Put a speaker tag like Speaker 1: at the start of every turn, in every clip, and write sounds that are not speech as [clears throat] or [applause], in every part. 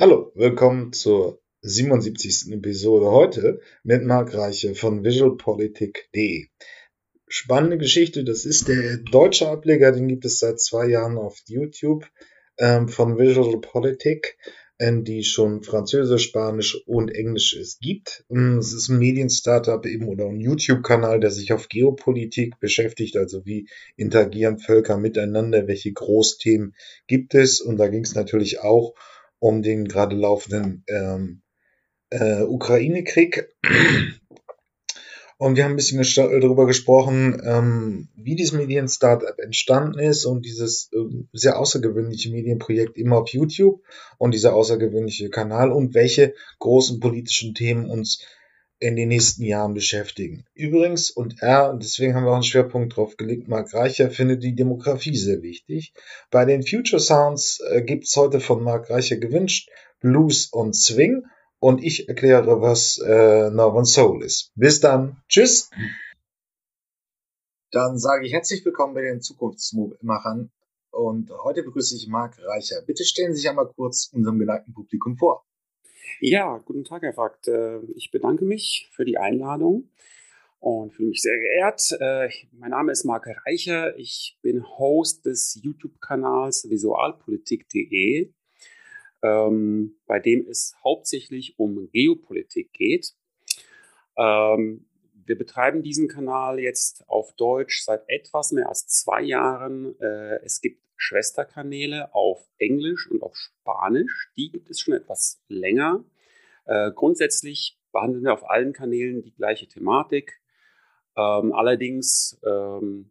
Speaker 1: Hallo, willkommen zur 77. Episode heute mit Marc Reiche von visualpolitik.de. Spannende Geschichte, das ist der deutsche Ableger, den gibt es seit zwei Jahren auf YouTube ähm, von Visual Politik, ähm, die schon Französisch, Spanisch und Englisch es gibt. Ähm, es ist ein Medienstartup eben oder ein YouTube-Kanal, der sich auf Geopolitik beschäftigt, also wie interagieren Völker miteinander, welche Großthemen gibt es. Und da ging es natürlich auch um den gerade laufenden ähm, äh, Ukraine-Krieg. Und wir haben ein bisschen darüber gesprochen, ähm, wie dieses Medien-Startup entstanden ist und dieses äh, sehr außergewöhnliche Medienprojekt immer auf YouTube und dieser außergewöhnliche Kanal und welche großen politischen Themen uns in den nächsten Jahren beschäftigen. Übrigens, und er, deswegen haben wir auch einen Schwerpunkt drauf gelegt, Marc Reicher findet die Demografie sehr wichtig. Bei den Future Sounds äh, gibt's heute von Marc Reicher gewünscht Blues und Swing und ich erkläre, was äh, Northern Soul ist. Bis dann. Tschüss. Dann sage ich herzlich willkommen bei den Zukunftsmachern und heute begrüße ich Marc Reicher. Bitte stellen Sie sich einmal kurz unserem geneigten Publikum vor.
Speaker 2: Ja, guten Tag, Herr Fakt. Äh, ich bedanke mich für die Einladung und fühle mich sehr geehrt. Äh, mein Name ist Marc Reicher. Ich bin Host des YouTube-Kanals visualpolitik.de, ähm, bei dem es hauptsächlich um Geopolitik geht. Ähm, wir betreiben diesen Kanal jetzt auf Deutsch seit etwas mehr als zwei Jahren. Äh, es gibt Schwesterkanäle auf Englisch und auf Spanisch. Die gibt es schon etwas länger. Äh, grundsätzlich behandeln wir auf allen Kanälen die gleiche Thematik. Ähm, allerdings ähm,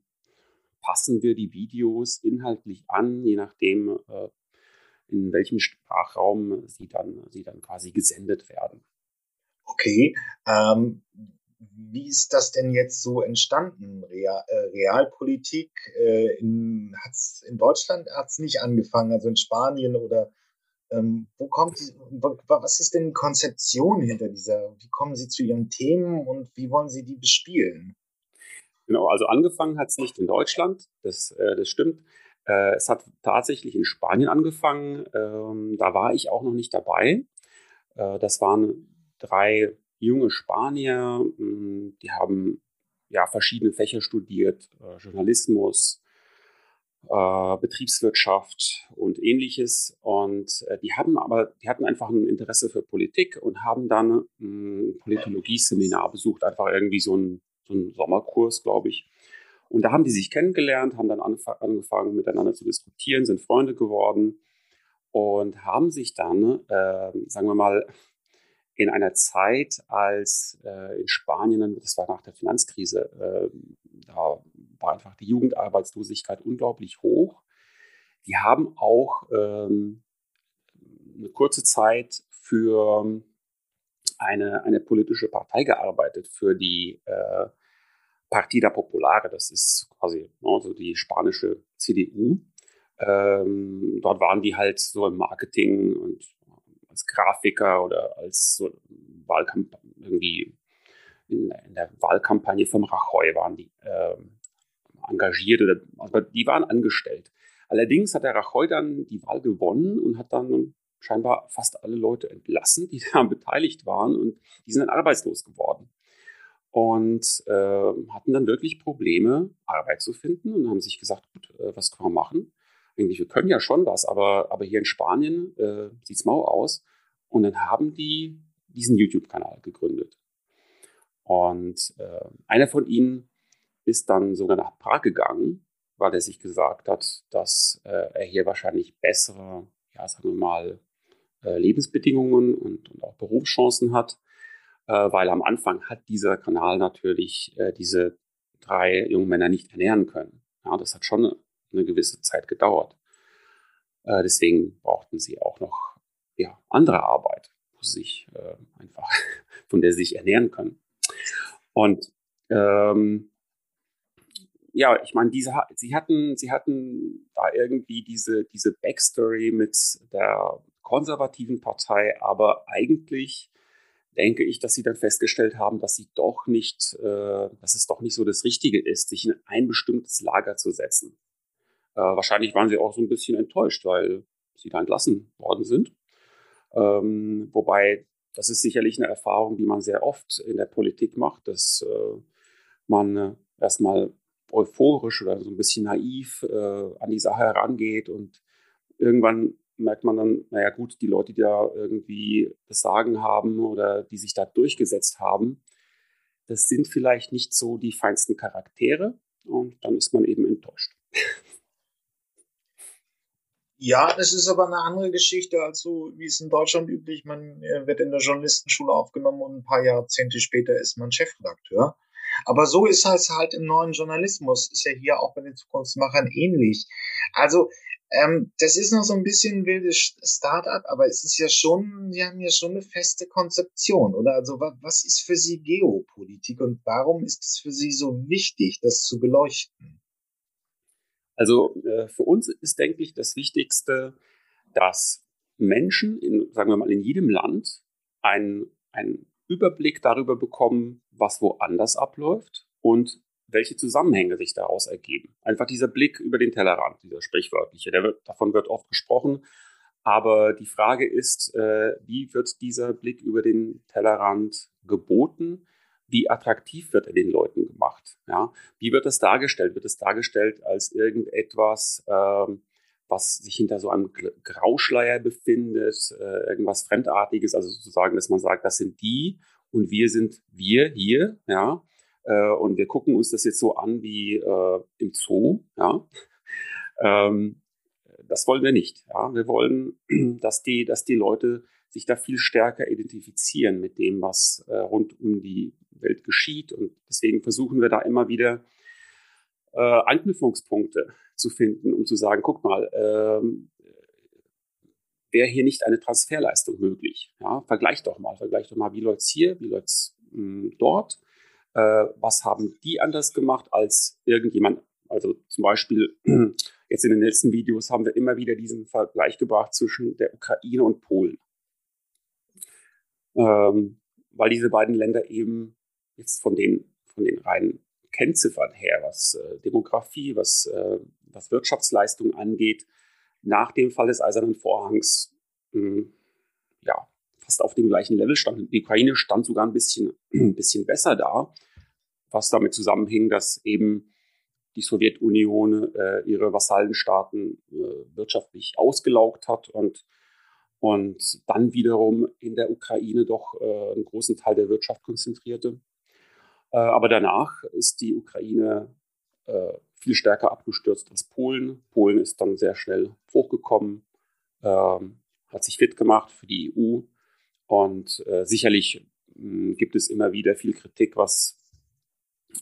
Speaker 2: passen wir die Videos inhaltlich an, je nachdem, äh, in welchem Sprachraum sie dann, sie dann quasi gesendet werden.
Speaker 1: Okay, ähm, wie ist das denn jetzt so entstanden? Real, äh, Realpolitik äh, in, hat's, in Deutschland hat es nicht angefangen, also in Spanien oder ähm, wo kommt die, was ist denn die Konzeption hinter dieser? Wie kommen Sie zu Ihren Themen und wie wollen Sie die bespielen?
Speaker 2: Genau, also angefangen hat es nicht in Deutschland, das, äh, das stimmt. Äh, es hat tatsächlich in Spanien angefangen. Ähm, da war ich auch noch nicht dabei. Äh, das waren drei junge Spanier, hm, die haben ja verschiedene Fächer studiert, äh, Journalismus, äh, Betriebswirtschaft und ähnliches. Und äh, die haben aber, die hatten einfach ein Interesse für Politik und haben dann ein Politologie-Seminar besucht, einfach irgendwie so ein, so ein Sommerkurs, glaube ich. Und da haben die sich kennengelernt, haben dann angefangen miteinander zu diskutieren, sind Freunde geworden und haben sich dann, äh, sagen wir mal, in einer Zeit, als äh, in Spanien, das war nach der Finanzkrise, äh, da war einfach die Jugendarbeitslosigkeit unglaublich hoch. Die haben auch ähm, eine kurze Zeit für eine, eine politische Partei gearbeitet, für die äh, Partida Populare, das ist quasi also die spanische CDU. Ähm, dort waren die halt so im Marketing und als Grafiker oder als so Wahlkampagne, irgendwie in, in, der Wahlkampagne vom Rajoy waren die äh, engagiert oder also die waren angestellt. Allerdings hat der Rajoy dann die Wahl gewonnen und hat dann scheinbar fast alle Leute entlassen, die [laughs] daran beteiligt waren und die sind dann arbeitslos geworden und äh, hatten dann wirklich Probleme, Arbeit zu finden und haben sich gesagt, gut, äh, was können wir machen? Eigentlich, wir können ja schon was, aber, aber hier in Spanien äh, sieht es mau aus. Und dann haben die diesen YouTube-Kanal gegründet. Und äh, einer von ihnen ist dann sogar nach Prag gegangen, weil er sich gesagt hat, dass äh, er hier wahrscheinlich bessere, ja, sagen wir mal, äh, Lebensbedingungen und, und, auch Berufschancen hat, äh, weil am Anfang hat dieser Kanal natürlich äh, diese drei jungen Männer nicht ernähren können. Ja, das hat schon eine gewisse Zeit gedauert. Äh, deswegen brauchten sie auch noch ja, andere Arbeit, wo sie sich äh, einfach, [laughs] von der sie sich ernähren können. Und ähm, ja, ich meine, diese, sie hatten, sie hatten da irgendwie diese, diese Backstory mit der konservativen Partei, aber eigentlich denke ich, dass sie dann festgestellt haben, dass sie doch nicht, äh, dass es doch nicht so das Richtige ist, sich in ein bestimmtes Lager zu setzen. Äh, wahrscheinlich waren sie auch so ein bisschen enttäuscht, weil sie da entlassen worden sind. Äh, Ähm, wobei, das ist sicherlich eine Erfahrung, die man sehr oft in der Politik macht, dass äh, man äh, erstmal euphorisch oder so ein bisschen naiv äh, an die Sache herangeht und irgendwann merkt man dann, naja gut, die Leute, die da irgendwie das Sagen haben oder die sich da durchgesetzt haben, das sind vielleicht nicht so die feinsten Charaktere und dann ist man eben enttäuscht. [laughs]
Speaker 1: Ja, es ist aber eine andere Geschichte als so, wie es in Deutschland üblich. Man äh, wird in der Journalistenschule aufgenommen und ein paar Jahrzehnte später ist man Chefredakteur. Aber so ist es halt im neuen Journalismus. Ist ja hier auch bei den Zukunftsmachern ähnlich. Also, ähm, das ist noch so ein bisschen ein wildes Start-up, aber es ist ja schon, Sie haben ja schon eine feste Konzeption, oder? Also, was ist für Sie Geopolitik und warum ist es für Sie so wichtig, das zu beleuchten?
Speaker 2: Also äh, für uns ist, denke ich, das Wichtigste, dass Menschen, in, sagen wir mal, in jedem Land einen, Überblick darüber bekommen, was woanders abläuft und welche Zusammenhänge sich daraus ergeben. Einfach dieser Blick über den Tellerrand, dieser sprichwörtliche, wird, davon wird oft gesprochen. Aber die Frage ist, äh, wie wird dieser Blick über den Tellerrand geboten? Wie attraktiv wird er den Leuten gemacht? Ja? Wie wird das dargestellt? Wird es dargestellt als irgendetwas, ähm, was sich hinter so einem Grauschleier befindet, äh, irgendwas Fremdartiges, also sozusagen, dass man sagt, das sind die und wir sind wir hier, ja, äh, und wir gucken uns das jetzt so an wie äh, im Zoo, ja. Ähm, das wollen wir nicht. Ja. Wir wollen, [clears throat] dass die, dass die Leute sich da viel stärker identifizieren mit dem, was äh, rund um die Welt geschieht. Und deswegen versuchen wir da immer wieder äh, Anknüpfungspunkte zu finden, um zu sagen, guck mal, ähm, wäre hier nicht eine Transferleistung möglich? Ja, vergleich doch mal, vergleich doch mal, wie läuft es hier, wie läuft es hm, dort? Äh, was haben die anders gemacht als irgendjemand? Also zum Beispiel [clears throat] jetzt in den letzten Videos haben wir immer wieder diesen Vergleich gebracht zwischen der Ukraine und Polen. Ähm, weil diese beiden Länder eben jetzt von den, von den reinen Kennziffern her, was äh, Demografie, was, äh, was Wirtschaftsleistung angeht, nach dem Fall des Eisernen Vorhangs mh, hm, ja, fast auf dem gleichen Level stand. Die Ukraine stand sogar ein bisschen, ein bisschen besser da, was damit zusammenhing, dass eben die Sowjetunion äh, ihre Vasallenstaaten äh, wirtschaftlich ausgelaugt hat und, und dann wiederum in der Ukraine doch äh, einen großen Teil der Wirtschaft konzentrierte. Äh, aber danach ist die Ukraine äh, viel stärker abgestürzt als Polen. Polen ist dann sehr schnell hochgekommen, ähm, hat sich fit gemacht für die EU. Und äh, sicherlich mh, gibt es immer wieder viel Kritik, was,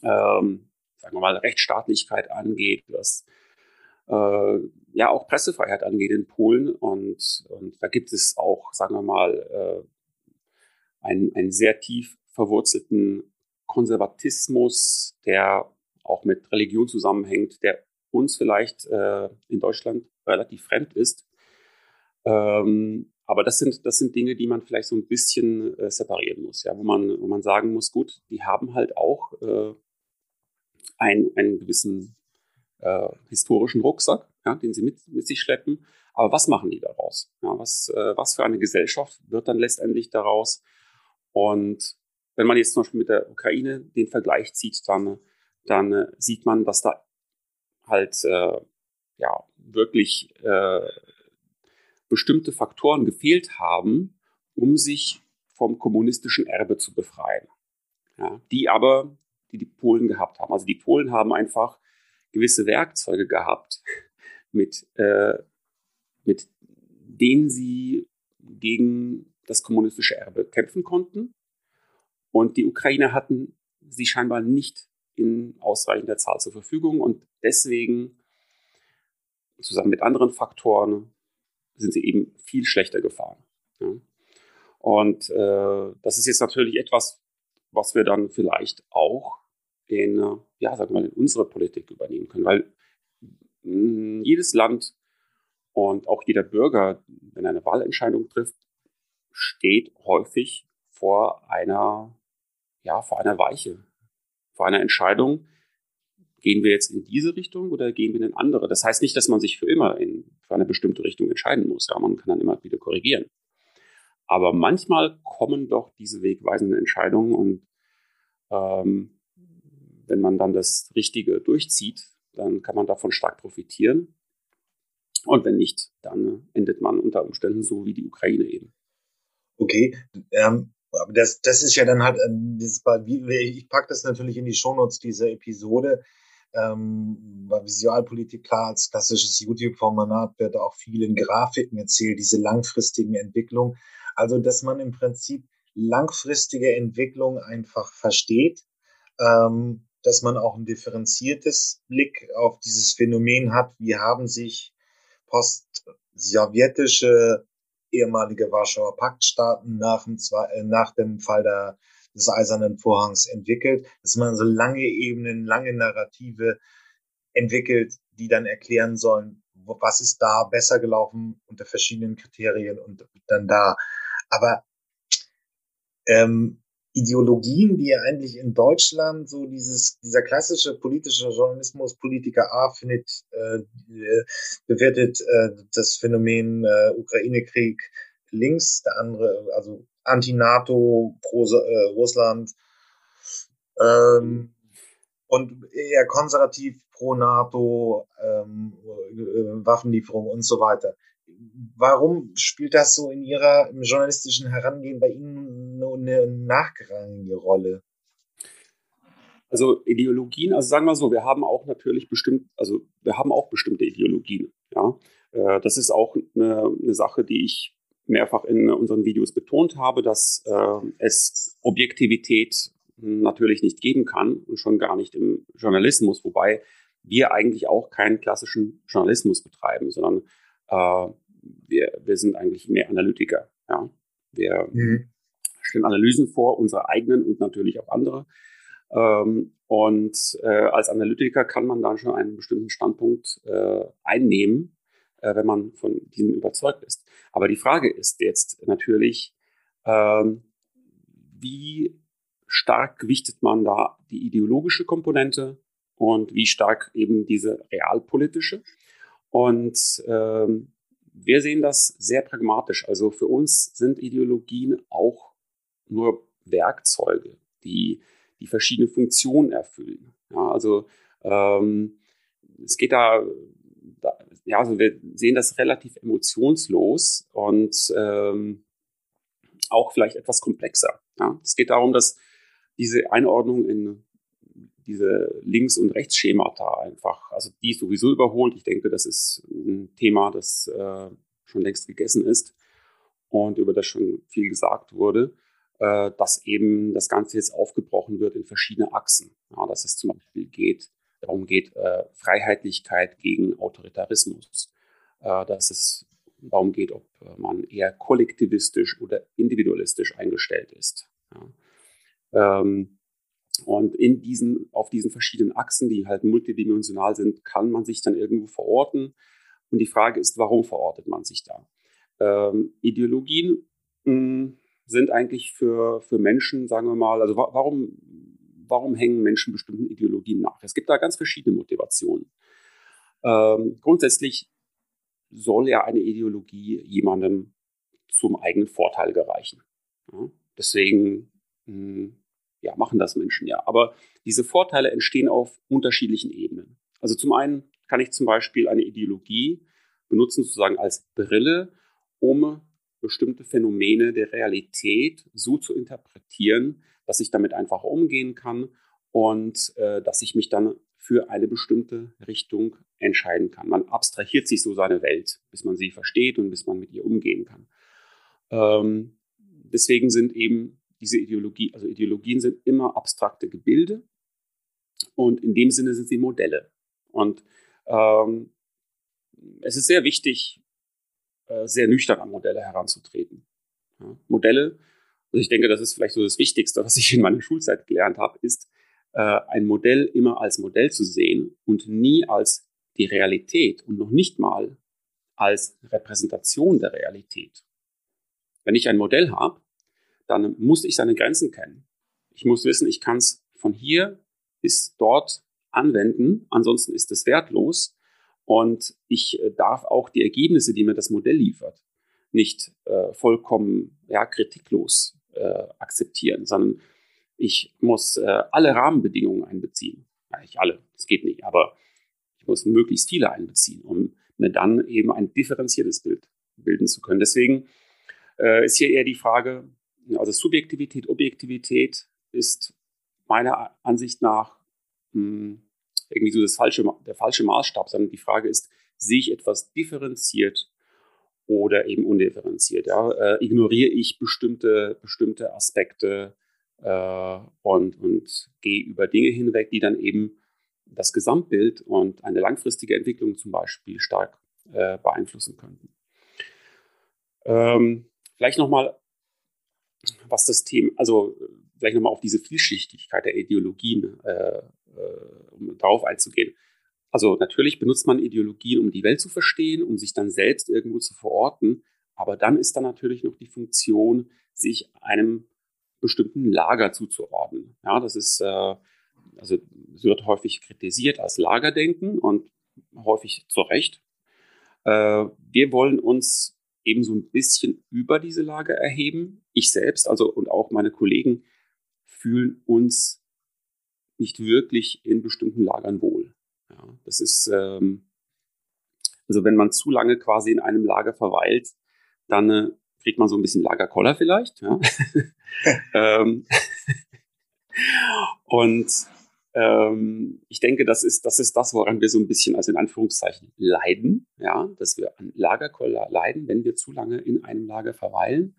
Speaker 2: ähm, sagen wir mal, Rechtsstaatlichkeit angeht, was ja auch Pressefreiheit angeht in Polen. Und, und da gibt es auch, sagen wir mal, einen, einen sehr tief verwurzelten Konservatismus, der auch mit Religion zusammenhängt, der uns vielleicht äh, in Deutschland relativ fremd ist. Ähm, aber das sind, das sind Dinge, die man vielleicht so ein bisschen äh, separieren muss, ja, wo man, wo man sagen muss, gut, die haben halt auch äh, ein, einen gewissen äh, historischen Rucksack, ja, den sie mit, mit sich schleppen. Aber was machen die daraus? Ja, was, äh, was für eine Gesellschaft wird dann letztendlich daraus? Und wenn man jetzt zum Beispiel mit der Ukraine den Vergleich zieht, dann, dann äh, sieht man, dass da halt äh, ja wirklich äh, bestimmte Faktoren gefehlt haben, um sich vom kommunistischen Erbe zu befreien. Ja, die aber, die die Polen gehabt haben. Also die Polen haben einfach gewisse Werkzeuge gehabt, [laughs] mit, äh, mit denen sie gegen das kommunistische Erbe kämpfen konnten und die Ukrainer hatten sie scheinbar nicht in ausreichender Zahl zur Verfügung und deswegen zusammen mit anderen Faktoren sind sie eben viel schlechter gefahren. Ja. Und äh, das ist jetzt natürlich etwas, was wir dann vielleicht auch in, ja, sagen wir mal, in unsere Politik übernehmen können, weil mh, hm, jedes Land und auch jeder Bürger, wenn er eine Wahlentscheidung trifft, steht häufig vor einer ja, vor einer Weiche, vor einer Entscheidung, gehen wir jetzt in diese Richtung oder gehen wir in eine andere? Das heißt nicht, dass man sich für immer in, für eine bestimmte Richtung entscheiden muss. Ja, man kann dann immer wieder korrigieren. Aber manchmal kommen doch diese wegweisenden Entscheidungen und ähm, wenn man dann das Richtige durchzieht, dann kann man davon stark profitieren. Und wenn nicht, dann endet man unter Umständen so wie die Ukraine eben.
Speaker 1: Okay, ähm, aber das, das ist ja dann halt, ähm, dieses, ich packe das natürlich in die Shownotes dieser Episode. Ähm, bei Visualpolitik, klar, als klassisches YouTube-Format wird auch viel in Grafiken erzählt, diese langfristigen Entwicklungen. Also, dass man im Prinzip langfristige Entwicklung einfach versteht, ähm, dass man auch ein differenziertes Blick auf dieses Phänomen hat, wie haben sich post-sowjetische ehemalige Warschauer Paktstaaten nach dem, äh, nach dem Fall der, des Eisernen Vorhangs entwickelt, dass man so lange Ebenen, lange Narrative entwickelt, die dann erklären sollen, was ist da besser gelaufen unter verschiedenen Kriterien und dann da. Aber ähm, Ideologien, die ja eigentlich in Deutschland so dieses, dieser klassische politische Journalismus, Politiker A findet, äh, bewertet äh, das Phänomen äh, Ukraine-Krieg links, der andere, also Anti-NATO, pro-Russland ähm, und eher konservativ, pro-NATO, ähm, äh, Waffenlieferung und so weiter. Warum spielt das so in Ihrer im journalistischen Herangehen bei Ihnen eine nachrangige Rolle?
Speaker 2: Also Ideologien, also sagen wir so, wir haben auch natürlich bestimmt, also wir haben auch bestimmte Ideologien. Ja, äh, das ist auch eine, eine Sache, die ich mehrfach in unseren Videos betont habe, dass äh, es Objektivität natürlich nicht geben kann und schon gar nicht im Journalismus, wobei wir eigentlich auch keinen klassischen Journalismus betreiben, sondern äh, wir, wir sind eigentlich mehr Analytiker. Ja? Wir mhm. Stellen Analysen vor, unsere eigenen und natürlich auch andere. Ähm, und äh, als Analytiker kann man dann schon einen bestimmten Standpunkt äh, einnehmen, äh, wenn man von diesem überzeugt ist. Aber die Frage ist jetzt natürlich, ähm, wie stark gewichtet man da die ideologische Komponente und wie stark eben diese realpolitische. Und ähm, wir sehen das sehr pragmatisch. Also für uns sind Ideologien auch nur Werkzeuge, die, die verschiedene Funktionen erfüllen. Ja, also ähm, es geht da, da, ja, also wir sehen das relativ emotionslos und ähm, auch vielleicht etwas komplexer. Ja. Es geht darum, dass diese Einordnung in diese Links- und Rechtsschemata einfach, also die sowieso überholt. Ich denke, das ist ein Thema, das äh, schon längst gegessen ist und über das schon viel gesagt wurde, äh, dass eben das Ganze jetzt aufgebrochen wird in verschiedene Achsen. Ja, dass es zum Beispiel geht, darum geht, äh, Freiheitlichkeit gegen Autoritarismus, äh, dass es darum geht, ob äh, man eher kollektivistisch oder individualistisch eingestellt ist. Ja. Ähm, und in diesen, auf diesen verschiedenen Achsen, die halt multidimensional sind, kann man sich dann irgendwo verorten. Und die Frage ist, warum verortet man sich da? Ähm, Ideologien mh, hm, sind eigentlich für, für Menschen, sagen wir mal, also wa warum, warum hängen Menschen bestimmten Ideologien nach? Es gibt da ganz verschiedene Motivationen. Ähm, grundsätzlich soll ja eine Ideologie jemandem zum eigenen Vorteil gereichen. Ja? Deswegen mh, hm, ja, machen das Menschen ja. Aber diese Vorteile entstehen auf unterschiedlichen Ebenen. Also zum einen kann ich zum Beispiel eine Ideologie benutzen, sozusagen als Brille, um bestimmte Phänomene der Realität so zu interpretieren, dass ich damit einfach umgehen kann und äh, dass ich mich dann für eine bestimmte Richtung entscheiden kann. Man abstrahiert sich so seine Welt, bis man sie versteht und bis man mit ihr umgehen kann. Ähm, deswegen sind eben diese Ideologie, also Ideologien sind immer abstrakte Gebilde und in dem Sinne sind sie Modelle. Und ähm, es ist sehr wichtig, sehr nüchtern an Modelle heranzutreten. Ja, Modelle, also ich denke, das ist vielleicht so das Wichtigste, was ich in meiner Schulzeit gelernt habe, ist, äh, ein Modell immer als Modell zu sehen und nie als die Realität und noch nicht mal als Repräsentation der Realität. Wenn ich ein Modell habe, dann muss ich seine Grenzen kennen. Ich muss wissen, ich kann es von hier bis dort anwenden, ansonsten ist es wertlos. Und ich äh, darf auch die Ergebnisse, die mir das Modell liefert, nicht äh, vollkommen ja, kritiklos äh, akzeptieren, sondern ich muss äh, alle Rahmenbedingungen einbeziehen. Ja, nicht alle, das geht nicht, aber ich muss möglichst viele einbeziehen, um mir dann eben ein differenziertes Bild bilden zu können. Deswegen äh, ist hier eher die Frage, also Subjektivität, Objektivität ist meiner Ansicht nach mh, hm, irgendwie so das falsche, der falsche Maßstab, sondern die Frage ist, sehe ich etwas differenziert oder eben undifferenziert? Ja? Äh, ignoriere ich bestimmte, bestimmte Aspekte äh, und, und gehe über Dinge hinweg, die dann eben das Gesamtbild und eine langfristige Entwicklung zum Beispiel stark äh, beeinflussen könnten. Ähm, vielleicht nochmal, was das Thema, also vielleicht nochmal auf diese Vielschichtigkeit der Ideologien, äh, äh, um darauf einzugehen. Also natürlich benutzt man Ideologien, um die Welt zu verstehen, um sich dann selbst irgendwo zu verorten. Aber dann ist da natürlich noch die Funktion, sich einem bestimmten Lager zuzuordnen. Ja, das ist, äh, also es wird häufig kritisiert als Lagerdenken und häufig zu Recht. Äh, wir wollen uns eben so ein bisschen über diese Lager erheben. Ich selbst, also und auch meine Kollegen fühlen uns nicht wirklich in bestimmten Lagern wohl. Ja, das ist, ähm, also wenn man zu lange quasi in einem Lager verweilt, dann äh, kriegt man so ein bisschen Lagerkoller vielleicht. Ja. [laughs] ähm, und ähm, ich denke, das ist, das ist das, woran wir so ein bisschen, also in Anführungszeichen, leiden, ja, dass wir an Lagerkoller leiden, wenn wir zu lange in einem Lager verweilen.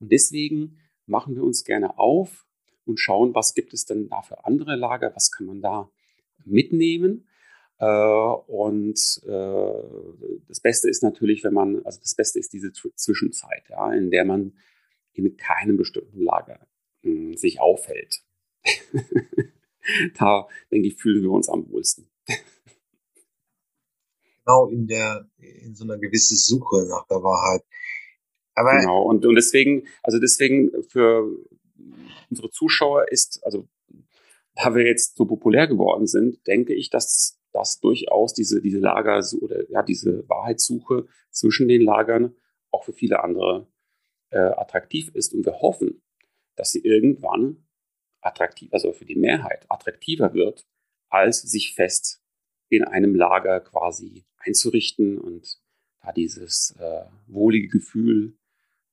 Speaker 2: Und deswegen machen wir uns gerne auf und schauen, was gibt es denn da für andere Lager, was kann man da mitnehmen. Äh, und äh, das Beste ist natürlich, wenn man, also das Beste ist diese Zwischenzeit, ja, in der man in keinem bestimmten Lager hm, sich aufhält. [laughs] da, denke ich, fühlen wir uns am wohlsten.
Speaker 1: Genau, in der, in so einer gewissen Suche nach der Wahrheit.
Speaker 2: Aber genau, und, und deswegen, also deswegen für unsere Zuschauer ist, also da wir jetzt so populär geworden sind, denke ich, dass das durchaus diese, diese Lager oder ja, diese Wahrheitssuche zwischen den Lagern auch für viele andere äh, attraktiv ist. Und wir hoffen, dass sie irgendwann attraktiv, also für die Mehrheit attraktiver wird, als sich fest in einem Lager quasi einzurichten und da dieses äh, wohlige Gefühl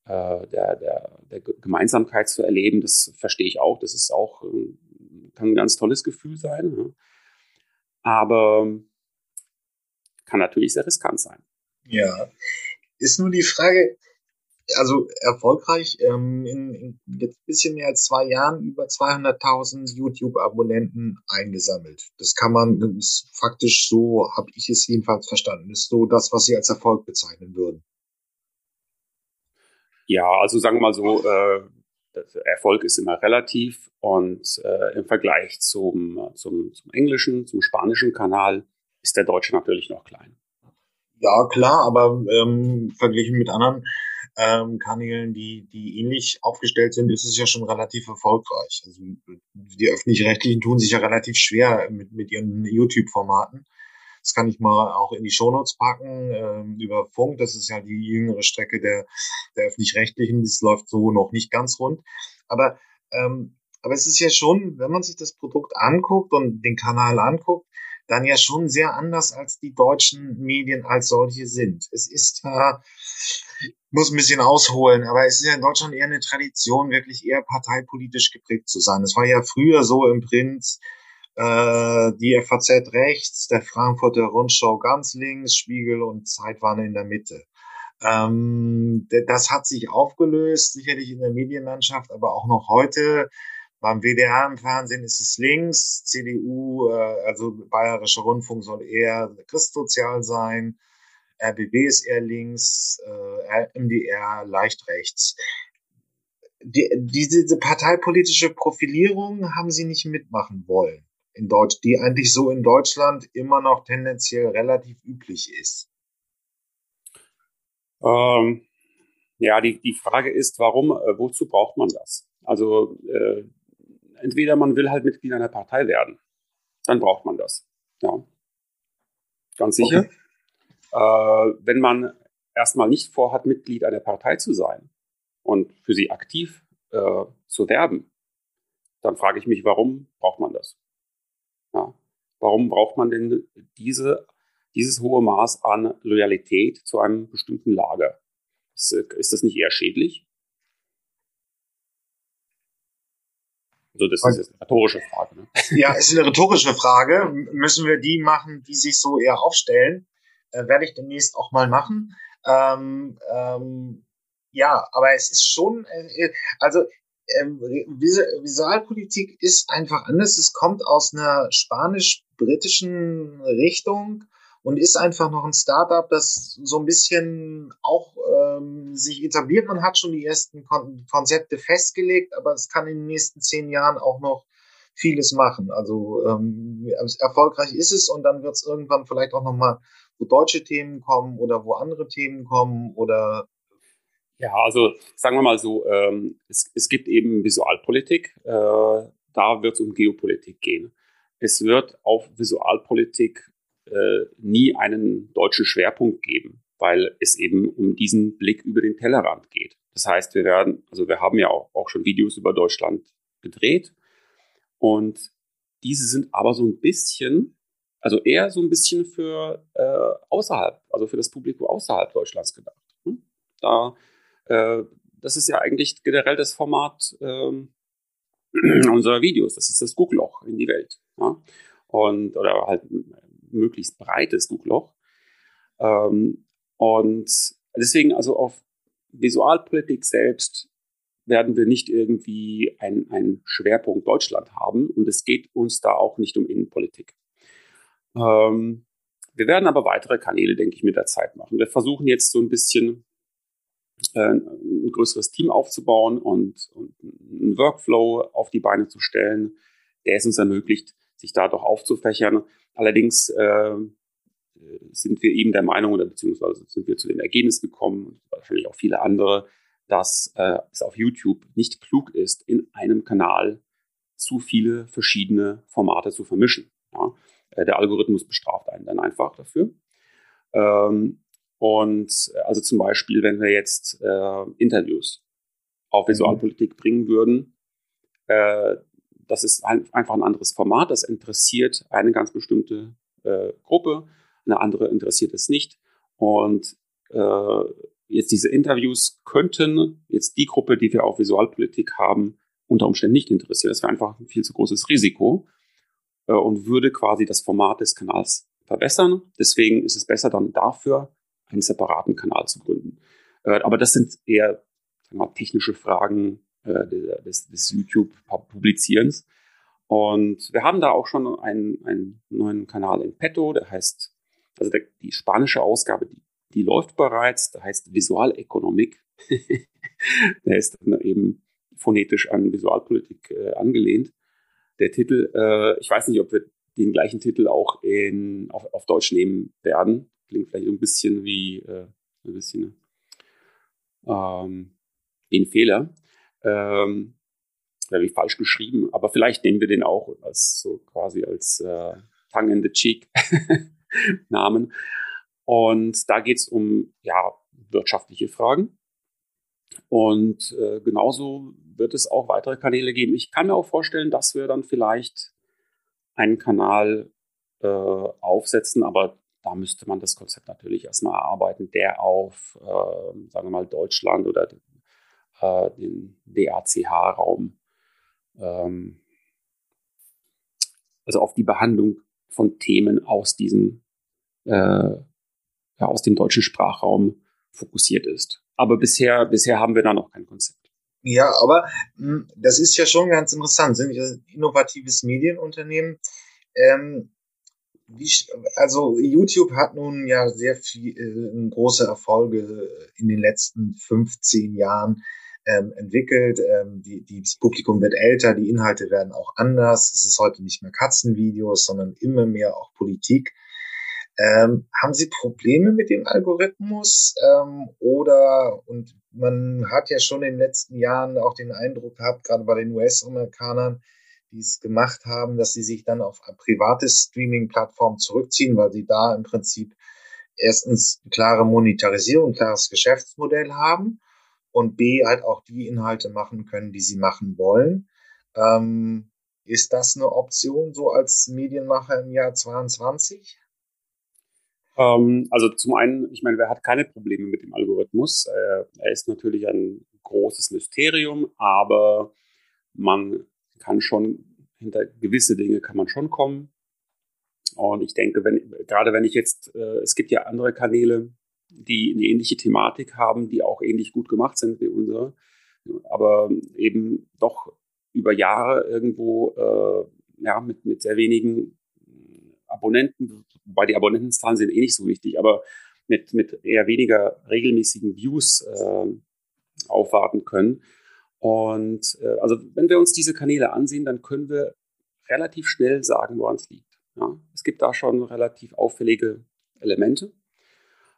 Speaker 2: äh, der, der, der Gemeinsamkeit zu erleben, das verstehe ich auch. Das ist auch, äh, kann ein ganz tolles Gefühl sein. Ja. Aber kann natürlich sehr riskant sein.
Speaker 1: Ja. Ist nur die Frage, also erfolgreich, ähm, in, in jetzt ein bisschen mehr als zwei Jahren über 200.000 YouTube-Abonnenten eingesammelt. Das kann man, ist faktisch so, habe ich es jedenfalls verstanden, ist so das, was Sie als Erfolg bezeichnen würden.
Speaker 2: Ja, also sagen wir mal so, äh, Erfolg ist immer relativ und äh, im Vergleich zum, zum, zum englischen, zum spanischen Kanal ist der deutsche natürlich noch klein.
Speaker 1: Ja, klar, aber ähm, verglichen mit anderen ähm, Kanälen, die, die ähnlich aufgestellt sind, ist es ja schon relativ erfolgreich. Also die öffentlich-rechtlichen tun sich ja relativ schwer mit, mit ihren YouTube-Formaten. Das kann ich mal auch in die Shownotes packen ähm, über Funk. Das ist ja die jüngere Strecke der, der öffentlich-rechtlichen. Das läuft so noch nicht ganz rund. Aber, ähm, aber es ist ja schon, wenn man sich das Produkt anguckt und den Kanal anguckt, dann ja schon sehr anders als die deutschen Medien als solche sind. Es ist ja, muss ein bisschen ausholen, aber es ist ja in Deutschland eher eine Tradition, wirklich eher parteipolitisch geprägt zu sein. Es war ja früher so im Print, äh, die FAZ rechts, der Frankfurter Rundschau ganz links, Spiegel und Zeit waren in der Mitte. Ähm, das hat sich aufgelöst, sicherlich in der Medienlandschaft, aber auch noch heute beim WDR im Fernsehen ist es links, CDU, äh, also Bayerischer Rundfunk soll eher christsozial sein, RBB ist eher links, äh, MDR leicht rechts. Die, diese, diese parteipolitische Profilierung haben sie nicht mitmachen wollen in Deutsch, die eigentlich so in Deutschland immer noch tendenziell relativ üblich ist.
Speaker 2: Ähm, ja, die, die Frage ist, warum, äh, wozu braucht man das? Also äh, entweder man will halt Mitglied einer Partei werden, dann braucht man das. Ja. Ganz sicher. Okay. Äh, wenn man erstmal nicht vorhat, Mitglied einer Partei zu sein und für sie aktiv äh, zu werben, dann frage ich mich, warum braucht man das? Ja. Warum braucht man denn diese, dieses hohe Maß an Loyalität zu einem bestimmten Lager? Ist, ist das nicht eher schädlich? Also das ist eine rhetorische Frage. Ne? [laughs]
Speaker 1: Ja, es ist eine rhetorische Frage. Müssen wir die machen, die sich so eher aufstellen? Äh, werde ich demnächst auch mal machen. Ähm, ähm, ja, aber es ist schon, äh, also ähm, Visualpolitik ist einfach anders. Es kommt aus einer spanisch-britischen Richtung und ist einfach noch ein Startup, das so ein bisschen auch ähm, sich etabliert. Man hat schon die ersten Kon Konzepte festgelegt, aber es kann in den nächsten zehn Jahren auch noch vieles machen. Also ähm, erfolgreich ist es und dann wird es irgendwann vielleicht auch nochmal, wo deutsche Themen kommen oder wo andere Themen kommen oder
Speaker 2: ja, also sagen wir mal so, ähm, es, es gibt eben Visualpolitik, äh, da wird es um Geopolitik gehen. Es wird auf Visualpolitik äh, nie einen deutschen Schwerpunkt geben, weil es eben um diesen Blick über den Tellerrand geht. Das heißt, wir werden, also wir haben ja auch, auch schon Videos über Deutschland gedreht und diese sind aber so ein bisschen, also eher so ein bisschen für äh, außerhalb, also für das Publikum außerhalb Deutschlands gedacht. Hm? Da äh, das ist ja eigentlich generell das Format ähm, [clears throat] unserer Videos. Das ist das Guckloch in die Welt. Ja? Und, oder halt möglichst breites Guckloch. Ähm, und deswegen also auf Visualpolitik selbst werden wir nicht irgendwie einen Schwerpunkt Deutschland haben und es geht uns da auch nicht um Innenpolitik. Ähm, wir werden aber weitere Kanäle, denke ich, mit der Zeit machen. Wir versuchen jetzt so ein bisschen äh, ein größeres Team aufzubauen und, und einen Workflow auf die Beine zu stellen, der es uns ermöglicht, sich da doch aufzufächern. Allerdings äh, sind wir eben der Meinung oder beziehungsweise sind wir zu dem Ergebnis gekommen, wahrscheinlich auch viele andere, dass äh, es auf YouTube nicht klug ist, in einem Kanal zu viele verschiedene Formate zu vermischen. Ja? Äh, der Algorithmus bestraft einen dann einfach dafür. Ähm, und äh, also zum Beispiel, wenn wir jetzt äh, Interviews auf Visualpolitik bringen würden, äh, das ist ein, einfach ein anderes Format, das interessiert eine ganz bestimmte äh, Gruppe, eine andere interessiert es nicht. Und äh, jetzt diese Interviews könnten jetzt die Gruppe, die wir auf Visualpolitik haben, unter Umständen nicht interessieren. Das wäre einfach ein viel zu großes Risiko äh, und würde quasi das Format des Kanals verbessern. Deswegen ist es besser dann dafür einen separaten Kanal zu gründen. Äh, aber das sind eher wir, technische Fragen äh, des, des YouTube-Publizierens. Und wir haben da auch schon einen, einen neuen Kanal in petto, der heißt, also der, die spanische Ausgabe, die, die läuft bereits, der heißt Visualökonomik. [laughs] der ist eben phonetisch an Visualpolitik äh, angelehnt. Der Titel, äh, ich weiß nicht, ob wir den gleichen Titel auch in, auf, auf Deutsch nehmen werden klingt vielleicht ein bisschen wie äh, ein bisschen ähm, wie ein Fehler. Ähm, wie falsch geschrieben, aber vielleicht nehmen wir den auch als so quasi als äh, Tongue in the Cheek [laughs] Namen. Und da geht es um ja, wirtschaftliche Fragen. Und äh, genauso wird es auch weitere Kanäle geben. Ich kann mir auch vorstellen, dass wir dann vielleicht einen Kanal äh, aufsetzen, aber da müsste man das Konzept natürlich erstmal erarbeiten, der auf, äh, sagen wir mal, Deutschland oder den, äh, den DACH-Raum, ähm, also auf die Behandlung von Themen aus diesem, äh, ja, aus dem deutschen Sprachraum fokussiert ist. Aber bisher, bisher haben wir da noch kein Konzept.
Speaker 1: Ja, aber mh, hm, das ist ja schon ganz interessant. Sind wir ein innovatives Medienunternehmen? Ähm, also YouTube hat nun ja sehr viel äh, große Erfolge in den letzten 15 Jahren ähm, entwickelt. Ähm, die, die, das Publikum wird älter, die Inhalte werden auch anders. Es ist heute nicht mehr Katzenvideos, sondern immer mehr auch Politik. Ähm, haben Sie Probleme mit dem Algorithmus? Ähm, oder, und man hat ja schon in den letzten Jahren auch den Eindruck gehabt, gerade bei den US-Amerikanern, die es gemacht haben, dass sie sich dann auf private Streaming-Plattformen zurückziehen, weil sie da im Prinzip erstens klare Monetarisierung, klares Geschäftsmodell haben und B halt auch die Inhalte machen können, die sie machen wollen. Ähm, ist das eine Option so als Medienmacher im Jahr 22?
Speaker 2: Ähm, also zum einen, ich meine, wer hat keine Probleme mit dem Algorithmus? Äh, er ist natürlich ein großes Mysterium, aber man kann schon hinter gewisse Dinge kann man schon kommen. Und ich denke, wenn, gerade wenn ich jetzt, äh, es gibt ja andere Kanäle, die eine ähnliche Thematik haben, die auch ähnlich gut gemacht sind wie unsere, aber eben doch über Jahre irgendwo äh, ja, mit, mit sehr wenigen Abonnenten, wobei die Abonnentenzahlen sind eh nicht so wichtig, aber mit, mit eher weniger regelmäßigen Views äh, aufwarten können. Und äh, also wenn wir uns diese Kanäle ansehen, dann können wir relativ schnell sagen, woran es liegt. Ja, es gibt da schon relativ auffällige Elemente.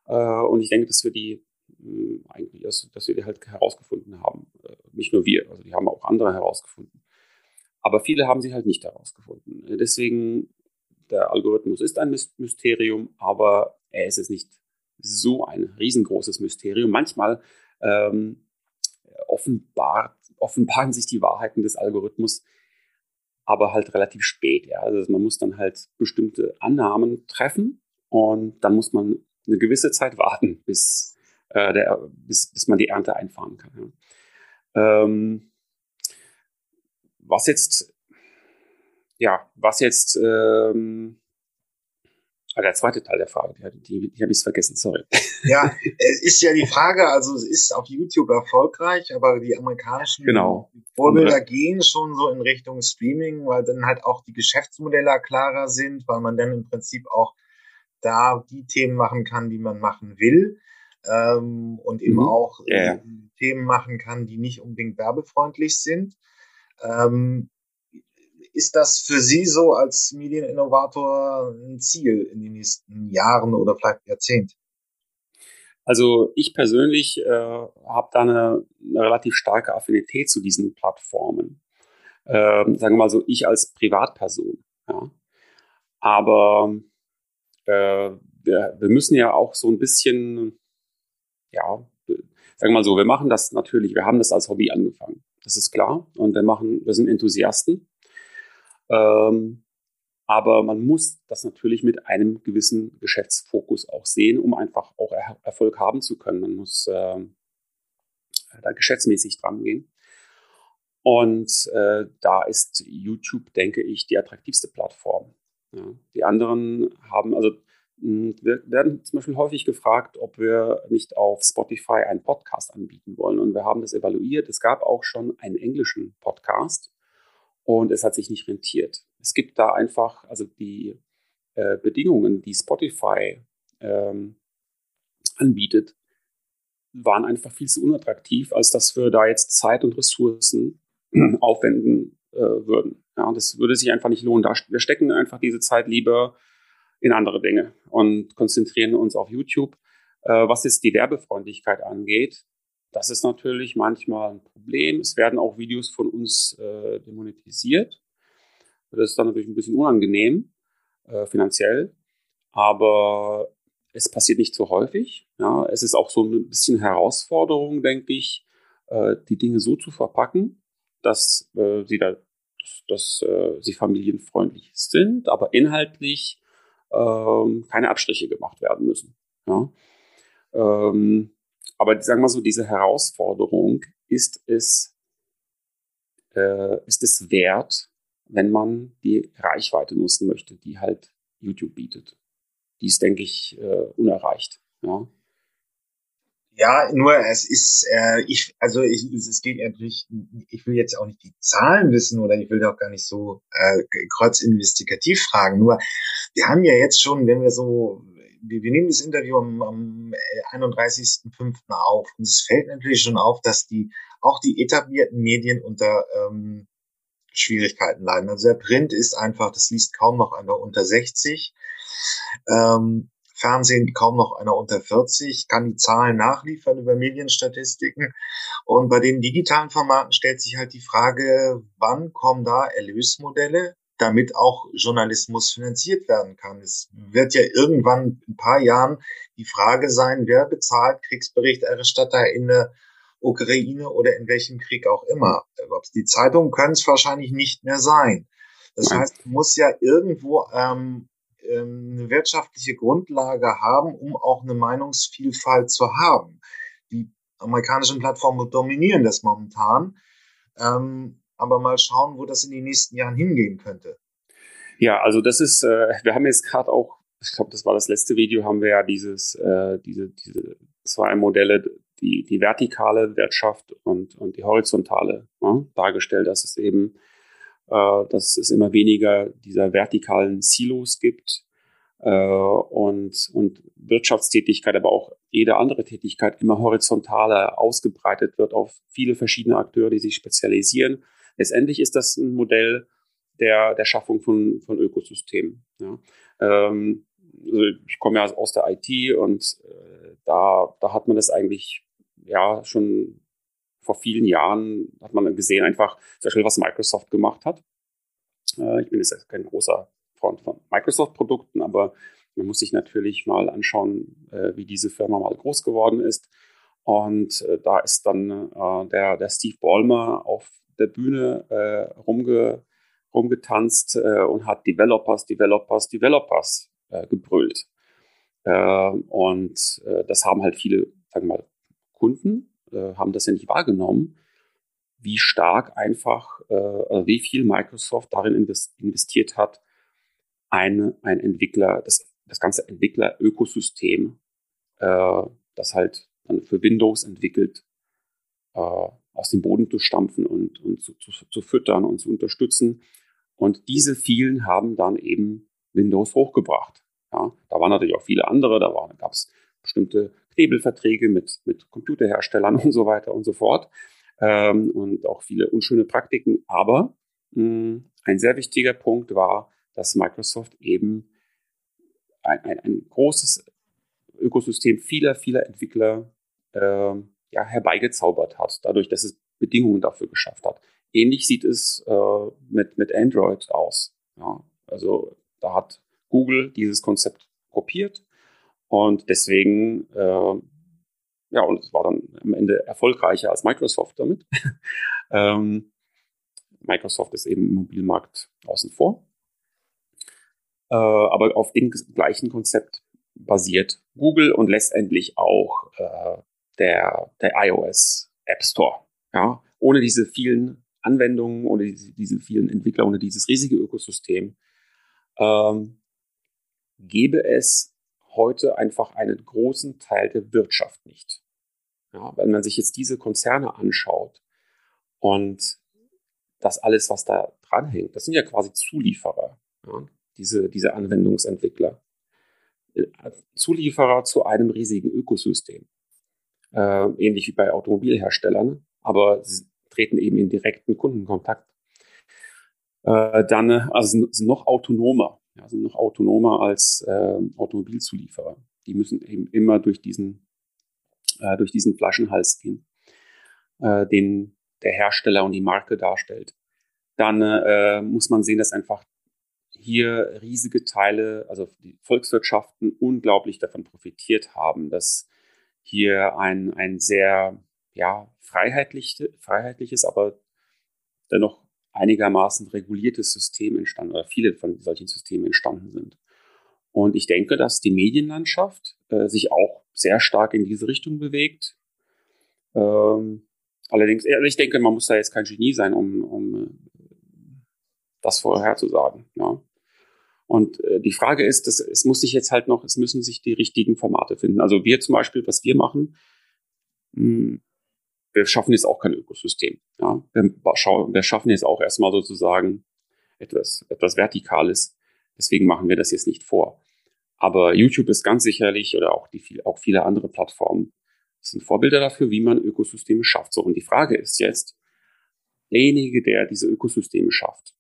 Speaker 2: Äh, und ich denke, dass wir die mh, hm, eigentlich, dass, wir die halt herausgefunden haben. Äh, nicht nur wir, also die haben auch andere herausgefunden. Aber viele haben sie halt nicht herausgefunden. Deswegen, der Algorithmus ist ein Mysterium, aber er ist nicht so ein riesengroßes Mysterium. Manchmal ähm, offenbart, offenbaren sich die Wahrheiten des Algorithmus aber halt relativ spät. Ja. Also man muss dann halt bestimmte Annahmen treffen und dann muss man eine gewisse Zeit warten, bis, äh, der, bis, bis man die Ernte einfahren kann. Ja. Ähm, was jetzt, ja, was jetzt ähm, Ah, der zweite Teil der Frage, die, die, die habe ich vergessen, sorry. [laughs]
Speaker 1: Ja, es ist ja die Frage, also es ist auf YouTube erfolgreich, aber die amerikanischen
Speaker 2: genau.
Speaker 1: Vorbilder gehen schon so in Richtung Streaming, weil dann halt auch die Geschäftsmodelle klarer sind, weil man dann im Prinzip auch da die Themen machen kann, die man machen will. Ähm, und eben mhm. auch yeah. Themen machen kann, die nicht unbedingt werbefreundlich sind. Ähm, ist das für Sie so als Medieninnovator ein Ziel in den nächsten Jahren oder vielleicht Jahrzehnt?
Speaker 2: Also ich persönlich äh, habe da eine, eine, relativ starke Affinität zu diesen Plattformen. Ähm, sagen wir mal so, ich als Privatperson. Ja. Aber äh, wir, wir müssen ja auch so ein bisschen, ja, sagen wir mal so, wir machen das natürlich, wir haben das als Hobby angefangen. Das ist klar. Und wir machen, wir sind Enthusiasten. Ähm, aber man muss das natürlich mit einem gewissen Geschäftsfokus auch sehen, um einfach auch er Erfolg haben zu können. Man muss äh, da geschäftsmäßig dran gehen. Und äh, da ist YouTube, denke ich, die attraktivste Plattform. Ja. Die anderen haben, also hm, wir werden zum Beispiel häufig gefragt, ob wir nicht auf Spotify einen Podcast anbieten wollen. Und wir haben das evaluiert. Es gab auch schon einen englischen Podcast und es hat sich nicht rentiert. Es gibt da einfach, also die äh, Bedingungen, die Spotify ähm, anbietet, waren einfach viel zu unattraktiv, als dass wir da jetzt Zeit und Ressourcen [clears throat] aufwenden äh, würden. Ja, das würde sich einfach nicht lohnen. Da, wir stecken einfach diese Zeit lieber in andere Dinge und konzentrieren uns auf YouTube. Äh, was jetzt die Werbefreundlichkeit angeht, das ist natürlich manchmal ein Problem. Es werden auch Videos von uns äh, demonetisiert. Das ist dann natürlich ein bisschen unangenehm äh, finanziell, aber es passiert nicht so häufig. Ja, es ist auch so ein bisschen Herausforderung, denke ich, äh, die Dinge so zu verpacken, dass äh, sie da, dass, dass äh, sie familienfreundlich sind, aber inhaltlich ähm, keine Abstriche gemacht werden müssen. Ja. Ähm, aber sagen wir so, diese Herausforderung ist es, äh, ist es wert, wenn man die Reichweite nutzen möchte, die halt YouTube bietet. Die ist, denke ich, äh, unerreicht. Ja.
Speaker 1: Ja, nur es ist, äh, ich, also ich, es geht natürlich, ich will jetzt auch nicht die Zahlen wissen oder ich will doch gar nicht so äh, kreuzinvestigativ fragen. Nur wir haben ja jetzt schon, wenn wir so wir, wir nehmen das Interview am, am 31.05. Äh, auf und es fällt natürlich schon auf, dass die auch die etablierten Medien unter ähm, Schwierigkeiten leiden. Also der Print ist einfach, das liest kaum noch einer unter 60. Ähm, Fernsehen kaum noch einer unter 40, kann die Zahlen nachliefern über Medienstatistiken. Und bei den digitalen Formaten stellt sich halt die Frage, wann kommen da Erlösmodelle damit auch Journalismus finanziert werden kann. Es wird ja irgendwann in ein paar Jahren die Frage sein, wer bezahlt Kriegsberichterstatter in der Ukraine oder in welchem Krieg auch immer. Die Zeitungen können es wahrscheinlich nicht mehr sein. Das Nein. heißt, muss ja irgendwo ähm, ähm, eine wirtschaftliche Grundlage haben, um auch eine Meinungsvielfalt zu haben. Die amerikanischen Plattformen dominieren das momentan. Ähm, aber mal schauen, wo das in den nächsten Jahren hingehen könnte.
Speaker 2: Ja, also das ist, äh, wir haben jetzt gerade auch, ich glaube, das war das letzte Video, haben wir ja dieses, äh, diese, diese zwei Modelle, die, die vertikale Wirtschaft und, und die horizontale ne, dargestellt, dass es eben, äh, dass es immer weniger dieser vertikalen Silos gibt äh, und, und Wirtschaftstätigkeit, aber auch jede andere Tätigkeit immer horizontaler ausgebreitet wird auf viele verschiedene Akteure, die sich spezialisieren letztendlich ist das ein Modell der, der Schaffung von, von Ökosystemen. Ja. Ähm, also ich komme ja aus der IT und äh, da, da hat man das eigentlich ja schon vor vielen Jahren hat man gesehen einfach sehr schnell, was Microsoft gemacht hat. Äh, ich bin jetzt kein großer Freund von Microsoft-Produkten, aber man muss sich natürlich mal anschauen, äh, wie diese Firma mal groß geworden ist. Und äh, da ist dann äh, der, der Steve Ballmer auf der Bühne äh, rumge, rumgetanzt äh, und hat Developers, Developers, Developers äh, gebrüllt. Äh, und äh, das haben halt viele, sagen wir mal, Kunden, äh, haben das ja nicht wahrgenommen, wie stark einfach, äh, wie viel Microsoft darin investiert hat, ein, ein Entwickler, das, das ganze Entwickler-Ökosystem, das halt dann für Windows entwickelt, aus dem Boden zu stampfen und, und zu, zu, zu füttern und zu unterstützen. Und diese vielen haben dann eben Windows hochgebracht. Ja, da waren natürlich auch viele andere, da gab es bestimmte Knebelverträge mit, mit Computerherstellern [laughs] und so weiter und so fort. Ähm, und auch viele unschöne Praktiken. Aber mh, hm, ein sehr wichtiger Punkt war, dass Microsoft eben ein, ein, ein großes Ökosystem vieler, vieler Entwickler äh, ja, herbeigezaubert hat, dadurch, dass es Bedingungen dafür geschafft hat. Ähnlich sieht es äh, mit, mit Android aus. Ja, also da hat Google dieses Konzept kopiert und deswegen, äh, ja, und es war dann am Ende erfolgreicher als Microsoft damit. [laughs] ähm, Microsoft ist eben im Mobilmarkt außen vor. Äh, aber auf dem gleichen Konzept basiert Google und letztendlich auch äh, der, der iOS App Store. Ja, ohne diese vielen Anwendungen, ohne diese, diese vielen Entwickler, ohne dieses riesige Ökosystem, ähm, gäbe es heute einfach einen großen Teil der Wirtschaft nicht. Ja, wenn man sich jetzt diese Konzerne anschaut und das alles, was da dranhängt, das sind ja quasi Zulieferer, ja, diese, diese Anwendungsentwickler. Äh, Zulieferer zu einem riesigen Ökosystem äh, ähnlich wie bei Automobilherstellern, aber sie treten eben in direkten Kundenkontakt. Äh, dann also sind noch autonomer, ja, sind noch autonomer als äh, Automobilzulieferer. Die müssen eben immer durch diesen, äh, durch diesen Flaschenhals gehen, äh, den der Hersteller und die Marke darstellt. Dann äh, muss man sehen, dass einfach hier riesige Teile, also die Volkswirtschaften unglaublich davon profitiert haben, dass hier ein, ein sehr ja, freiheitlich, freiheitliches, aber dennoch einigermaßen reguliertes System entstanden oder viele von solchen Systemen entstanden sind. Und ich denke, dass die Medienlandschaft äh, sich auch sehr stark in diese Richtung bewegt. Ähm, allerdings, also ich denke, man muss da jetzt kein Genie sein, um, um äh, das vorherzusagen. Ja. Und äh, die Frage ist, dass, es muss sich jetzt halt noch, es müssen sich die richtigen Formate finden. Also wir zum Beispiel, was wir machen, mh, hm, wir schaffen jetzt auch kein Ökosystem. Ja? Wir, wir schaffen jetzt auch erstmal sozusagen etwas, etwas Vertikales. Deswegen machen wir das jetzt nicht vor. Aber YouTube ist ganz sicherlich oder auch, die, auch viele andere Plattformen sind Vorbilder dafür, wie man Ökosysteme schafft. So, und die Frage ist jetzt, derjenige, der diese Ökosysteme schafft,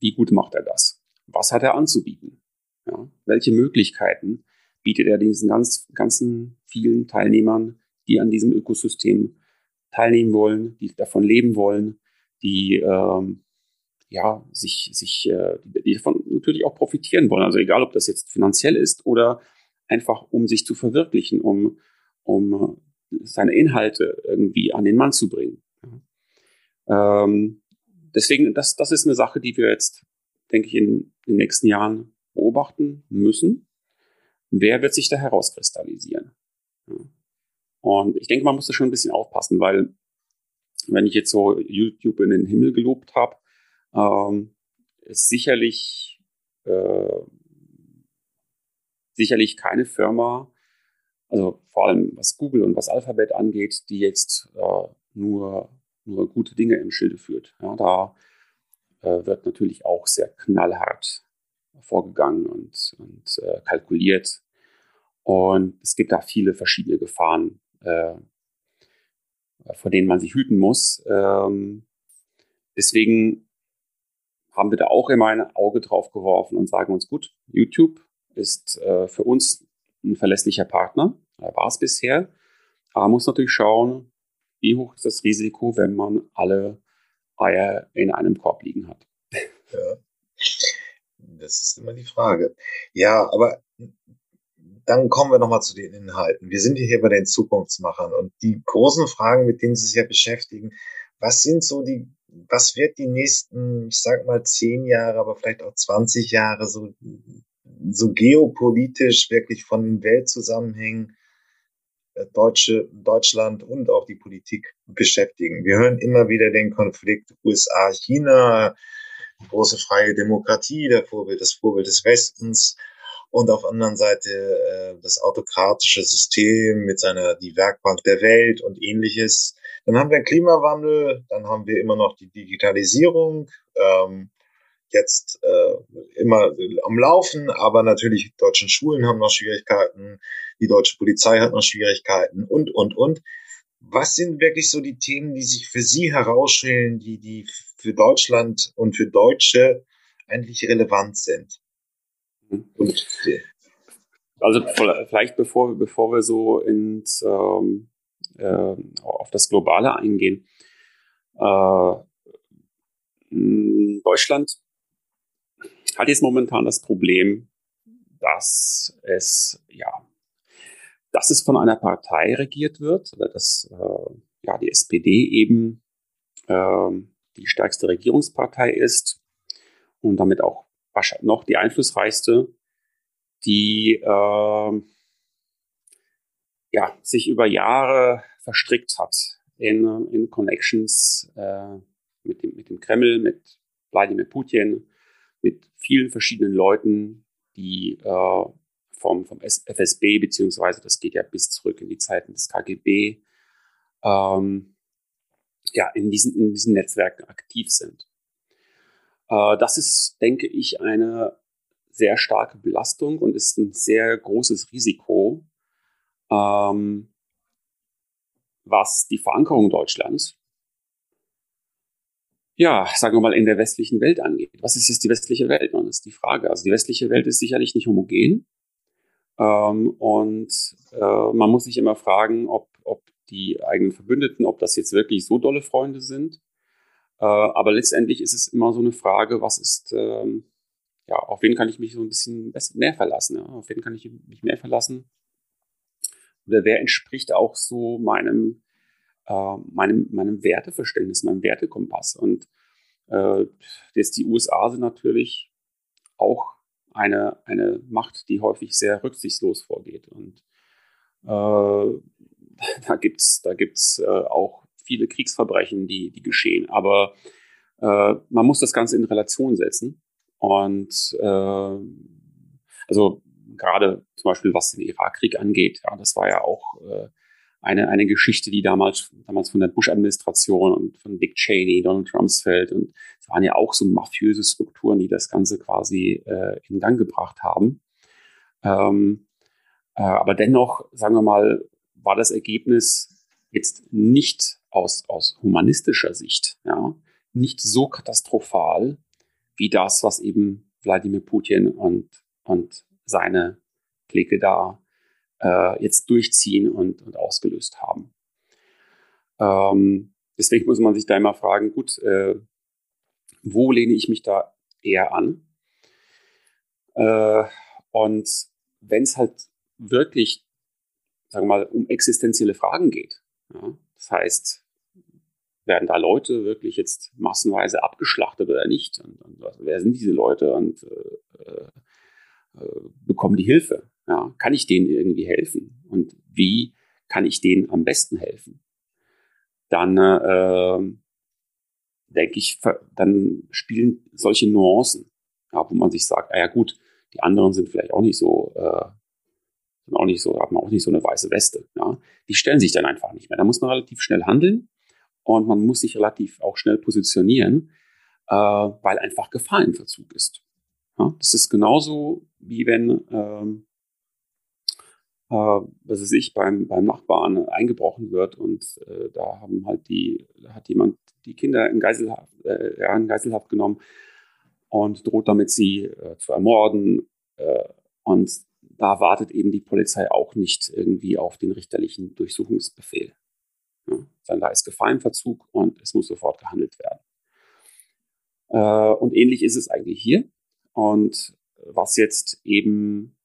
Speaker 2: wie gut macht er das? Was hat er anzubieten? Ja, welche Möglichkeiten bietet er diesen ganz, ganzen vielen Teilnehmern, die an diesem Ökosystem teilnehmen wollen, die davon leben wollen, die ähm, ja, sich, sich, äh, die davon natürlich auch profitieren wollen. Also egal, ob das jetzt finanziell ist oder einfach um sich zu verwirklichen, um, um äh, seine Inhalte irgendwie an den Mann zu bringen. Ja. Ähm, deswegen, das, das ist eine Sache, die wir jetzt, denke ich, in den nächsten Jahren beobachten müssen. Wer wird sich da herauskristallisieren? Und ich denke, man muss da schon ein bisschen aufpassen, weil wenn ich jetzt so YouTube in den Himmel gelobt habe, ähm, ist sicherlich, äh, sicherlich keine Firma, also vor allem was Google und was Alphabet angeht, die jetzt äh, nur, nur gute Dinge im Schilde führt. Ja, da äh, wird natürlich auch sehr knallhart vorgegangen und, und äh, kalkuliert. Und es gibt da viele verschiedene Gefahren, äh, vor denen man sich hüten muss. Ähm, deswegen haben wir da auch immer ein Auge drauf geworfen und sagen uns, gut, YouTube ist äh, für uns ein verlässlicher Partner, war es bisher, aber man muss natürlich schauen, wie hoch ist das Risiko, wenn man alle Eier in einem Korb liegen hat.
Speaker 1: Ja. Das ist immer die Frage. Ja, aber dann kommen wir nochmal zu den Inhalten. Wir sind hier bei den Zukunftsmachern und die großen Fragen, mit denen Sie sich ja beschäftigen, was sind so die, was wird die nächsten, ich sag mal, zehn Jahre, aber vielleicht auch 20 Jahre so, so geopolitisch wirklich von den Weltzusammenhängen Deutsche, Deutschland und auch die Politik beschäftigen. Wir hören immer wieder den Konflikt USA-China, große freie Demokratie, der Vorbild, das Vorbild des Westens und auf anderen Seite äh, das autokratische System mit seiner die Werkbank der Welt und ähnliches. Dann haben wir Klimawandel, dann haben wir immer noch die Digitalisierung, ähm, jetzt äh, immer am Laufen, aber natürlich die deutschen Schulen haben noch Schwierigkeiten, die deutsche Polizei hat noch Schwierigkeiten und und und. Was sind wirklich so die Themen, die sich für Sie herausstellen, die die für Deutschland und für Deutsche eigentlich relevant sind?
Speaker 2: Und, also vielleicht bevor, bevor wir so ins, ähm, äh, auf das Globale eingehen. Äh, Deutschland hat jetzt momentan das Problem, dass es ja, dass es von einer Partei regiert wird, dass äh, ja die SPD eben äh, die stärkste Regierungspartei ist und damit auch wahrscheinlich noch die einflussreichste, die äh, ja, sich über Jahre verstrickt hat in, in Connections äh, mit, dem, mit dem Kreml, mit Wladimir Putin, mit vielen verschiedenen Leuten, die äh, vom, vom FSB, beziehungsweise das geht ja bis zurück in die Zeiten des KGB, ähm, ja, in diesen, in diesen Netzwerken aktiv sind. Äh, das ist, denke ich, eine sehr starke Belastung und ist ein sehr großes Risiko, ähm, was die Verankerung Deutschlands, ja, sagen wir mal, in der westlichen Welt angeht. Was ist jetzt die westliche Welt? Das ist die Frage. Also die westliche Welt ist sicherlich nicht homogen. Ähm, und äh, man muss sich immer fragen, ob, ob die eigenen Verbündeten, ob das jetzt wirklich so dolle Freunde sind äh, aber letztendlich ist es immer so eine Frage, was ist, ähm, ja, auf wen kann ich mich so ein bisschen mehr verlassen? Ja? Auf wen kann ich mich mehr verlassen? Oder wer entspricht auch so meinem, äh, meinem, meinem Werteverständnis, meinem Wertekompass? Und äh, jetzt die USA sind natürlich auch eine, eine Macht, die häufig sehr rücksichtslos vorgeht. Und äh, [laughs] da gibt's da gibt's äh, auch viele Kriegsverbrechen, die, die geschehen. Aber äh, man muss das Ganze in Relation setzen. Und äh, also gerade zum Beispiel was den Irakkrieg angeht, ja, das war ja auch äh, eine, eine Geschichte, die damals, damals von der Bush-Administration und von Dick Cheney, Donald Rumsfeld und es waren ja auch so mafiöse Strukturen, die das Ganze quasi äh, in Gang gebracht haben. Ähm, äh, aber dennoch, sagen wir mal, war das Ergebnis jetzt nicht aus, aus humanistischer Sicht, ja, nicht so katastrophal wie das, was eben Wladimir Putin und, und seine Clique da äh, jetzt durchziehen und, und ausgelöst haben. Ähm, deswegen muss man sich da immer fragen, gut, äh, wo lehne ich mich da eher an? Äh, und wenn es halt wirklich, sagen wir mal, um existenzielle Fragen geht, ja, das heißt, werden da Leute wirklich jetzt massenweise abgeschlachtet oder nicht? Und, und wer sind diese Leute und äh, äh, äh, bekommen die Hilfe? Ja, kann ich denen irgendwie helfen? Und wie kann ich denen am besten helfen? Dann äh, denke ich, dann spielen solche Nuancen, ja, wo man sich sagt, ah ja gut, die anderen sind vielleicht auch nicht so, äh, sind auch nicht so, haben auch nicht so eine weiße Weste. Ja. Die stellen sich dann einfach nicht mehr. Da muss man relativ schnell handeln und man muss sich relativ auch schnell positionieren, äh, weil einfach Gefahr im Verzug ist. Ja, das ist genauso wie wenn, ähm, äh, was weiß ich, beim, beim Nachbarn eingebrochen wird und äh, da haben halt die, hat jemand die Kinder in Geiselhaft, äh, in Geiselhaft genommen und droht damit, sie äh, zu ermorden. Äh, und da wartet eben die Polizei auch nicht irgendwie auf den richterlichen Durchsuchungsbefehl. Ja, sondern da ist Gefahr im Verzug und es muss sofort gehandelt werden. Äh, und ähnlich ist es eigentlich hier. Und was jetzt eben